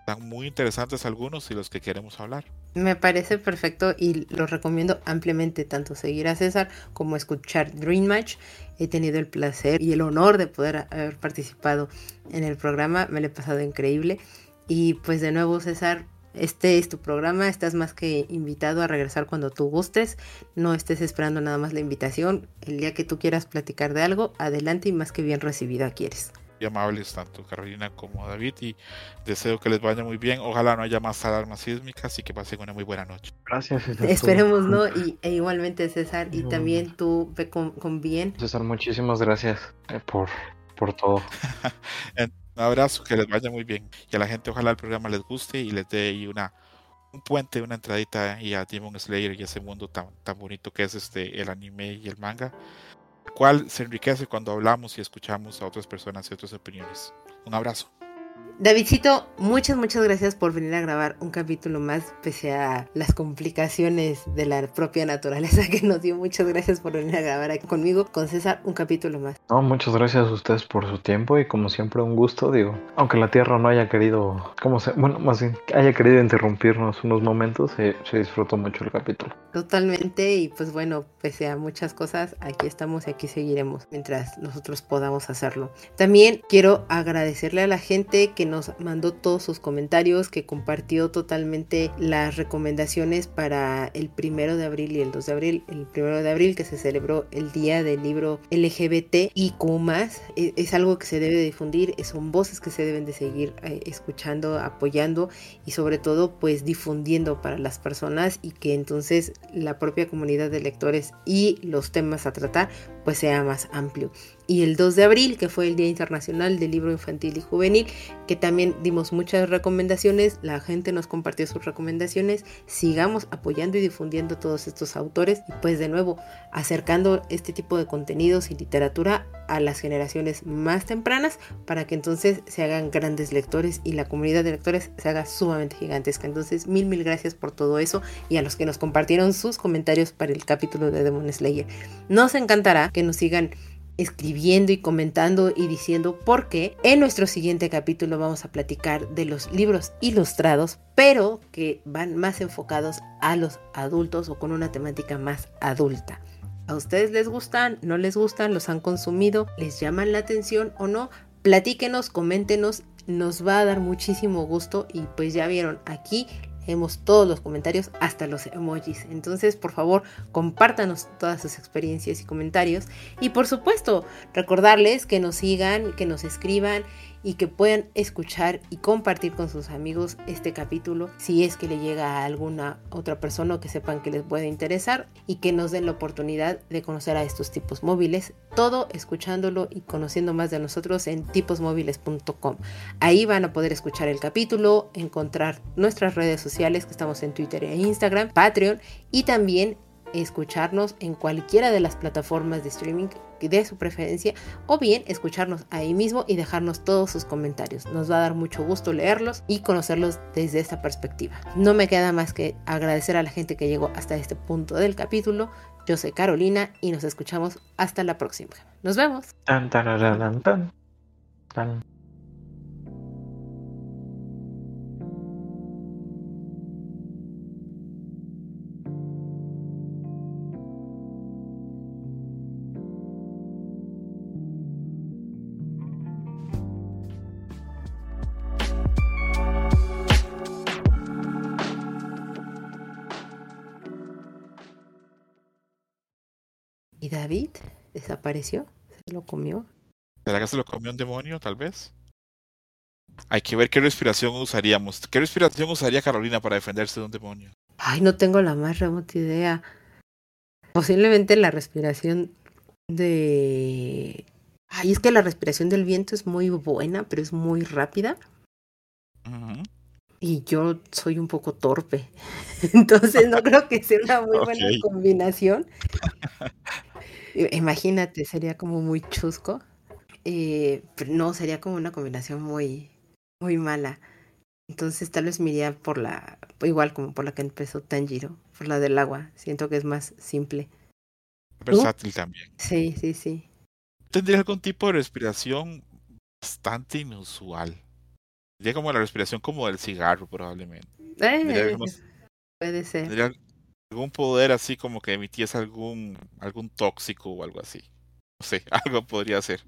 Están muy interesantes algunos y los que queremos hablar. Me parece perfecto y lo recomiendo ampliamente tanto seguir a César como escuchar Dream Match. He tenido el placer y el honor de poder haber participado en el programa, me lo he pasado increíble. Y pues de nuevo César, este es tu programa, estás más que invitado a regresar cuando tú gustes, no estés esperando nada más la invitación, el día que tú quieras platicar de algo, adelante y más que bien recibida quieres amables tanto Carolina como David y deseo que les vaya muy bien. Ojalá no haya más alarmas sísmicas y que pasen una muy buena noche. Gracias. César, Esperemos, ¿no? Y, e igualmente César y también tú ve con, bien. César, muchísimas gracias eh, por, por todo. un abrazo, que les vaya muy bien. Y a la gente ojalá el programa les guste y les dé una un puente, una entradita y a Demon Slayer y ese mundo tan, tan bonito que es este el anime y el manga cual se enriquece cuando hablamos y escuchamos a otras personas y otras opiniones. Un abrazo. Davidcito, muchas, muchas gracias por venir a grabar un capítulo más, pese a las complicaciones de la propia naturaleza que nos dio. Muchas gracias por venir a grabar aquí conmigo, con César, un capítulo más. No, muchas gracias a ustedes por su tiempo y como siempre un gusto, digo, aunque la Tierra no haya querido, como se, bueno, más bien, haya querido interrumpirnos unos momentos, se, se disfrutó mucho el capítulo. Totalmente y pues bueno, pese a muchas cosas, aquí estamos y aquí seguiremos mientras nosotros podamos hacerlo. También quiero agradecerle a la gente que nos mandó todos sus comentarios, que compartió totalmente las recomendaciones para el primero de abril y el 2 de abril. El primero de abril que se celebró el día del libro LGBT y más e, es, algo que se debe difundir, son voces que se deben de seguir eh, escuchando, apoyando y sobre todo pues difundiendo para las personas y que entonces la propia comunidad de lectores y los temas a tratar pues sea más amplio y el 2 de abril, que fue el Día Internacional del Libro Infantil y Juvenil, que también dimos muchas recomendaciones, la gente nos compartió sus recomendaciones, sigamos apoyando y difundiendo todos estos autores y pues de nuevo acercando este tipo de contenidos y literatura a las generaciones más tempranas para que entonces se hagan grandes lectores y la comunidad de lectores se haga sumamente gigantesca. Entonces mil mil gracias por todo eso y a los que nos compartieron sus comentarios para el capítulo de Demon Slayer. Nos encantará que nos sigan escribiendo y comentando y diciendo por qué. En nuestro siguiente capítulo vamos a platicar de los libros ilustrados, pero que van más enfocados a los adultos o con una temática más adulta. ¿A ustedes les gustan? ¿No les gustan? ¿Los han consumido? ¿Les llaman la atención o no? Platíquenos, coméntenos, nos va a dar muchísimo gusto y pues ya vieron aquí Todos los comentarios, hasta los emojis. Entonces, por favor, compártanos todas sus experiencias y comentarios. Y por supuesto, recordarles que nos sigan, que nos escriban y que puedan escuchar y compartir con sus amigos este capítulo si es que le llega a alguna otra persona o que sepan que les puede interesar y que nos den la oportunidad de conocer a estos tipos móviles, todo escuchándolo y conociendo más de nosotros en tiposmóviles.com. Ahí van a poder escuchar el capítulo, encontrar nuestras redes sociales que estamos en Twitter e Instagram, Patreon y también escucharnos en cualquiera de las plataformas de streaming de su preferencia o bien escucharnos ahí mismo y dejarnos todos sus comentarios. Nos va a dar mucho gusto leerlos y conocerlos desde esta perspectiva. No me queda más que agradecer a la gente que llegó hasta este punto del capítulo. Yo soy Carolina y nos escuchamos hasta la próxima. Nos vemos. ¿Y David desapareció? ¿Se lo comió? ¿Será que se lo comió un demonio, tal vez? Hay que ver qué respiración usaríamos. ¿Qué respiración usaría Carolina para defenderse de un demonio? Ay, no tengo la más remota idea. Posiblemente la respiración de... Ay, es que la respiración del viento es muy buena, pero es muy rápida. Ujú. Y yo soy un poco torpe. Entonces no creo que sea una muy buena combinación. Imagínate, sería como muy chusco. Eh, pero no, sería como una combinación muy, muy mala. Entonces tal vez me iría por la, igual como por la que empezó Tanjiro, por la del agua. Siento que es más simple. Versátil también. Sí, sí, sí. Tendría algún tipo de respiración bastante inusual. Sería como la respiración como del cigarro, probablemente. Eh, puede ser. tendría algún poder así como que emitiese algún, algún tóxico o algo así. No sé, algo podría ser.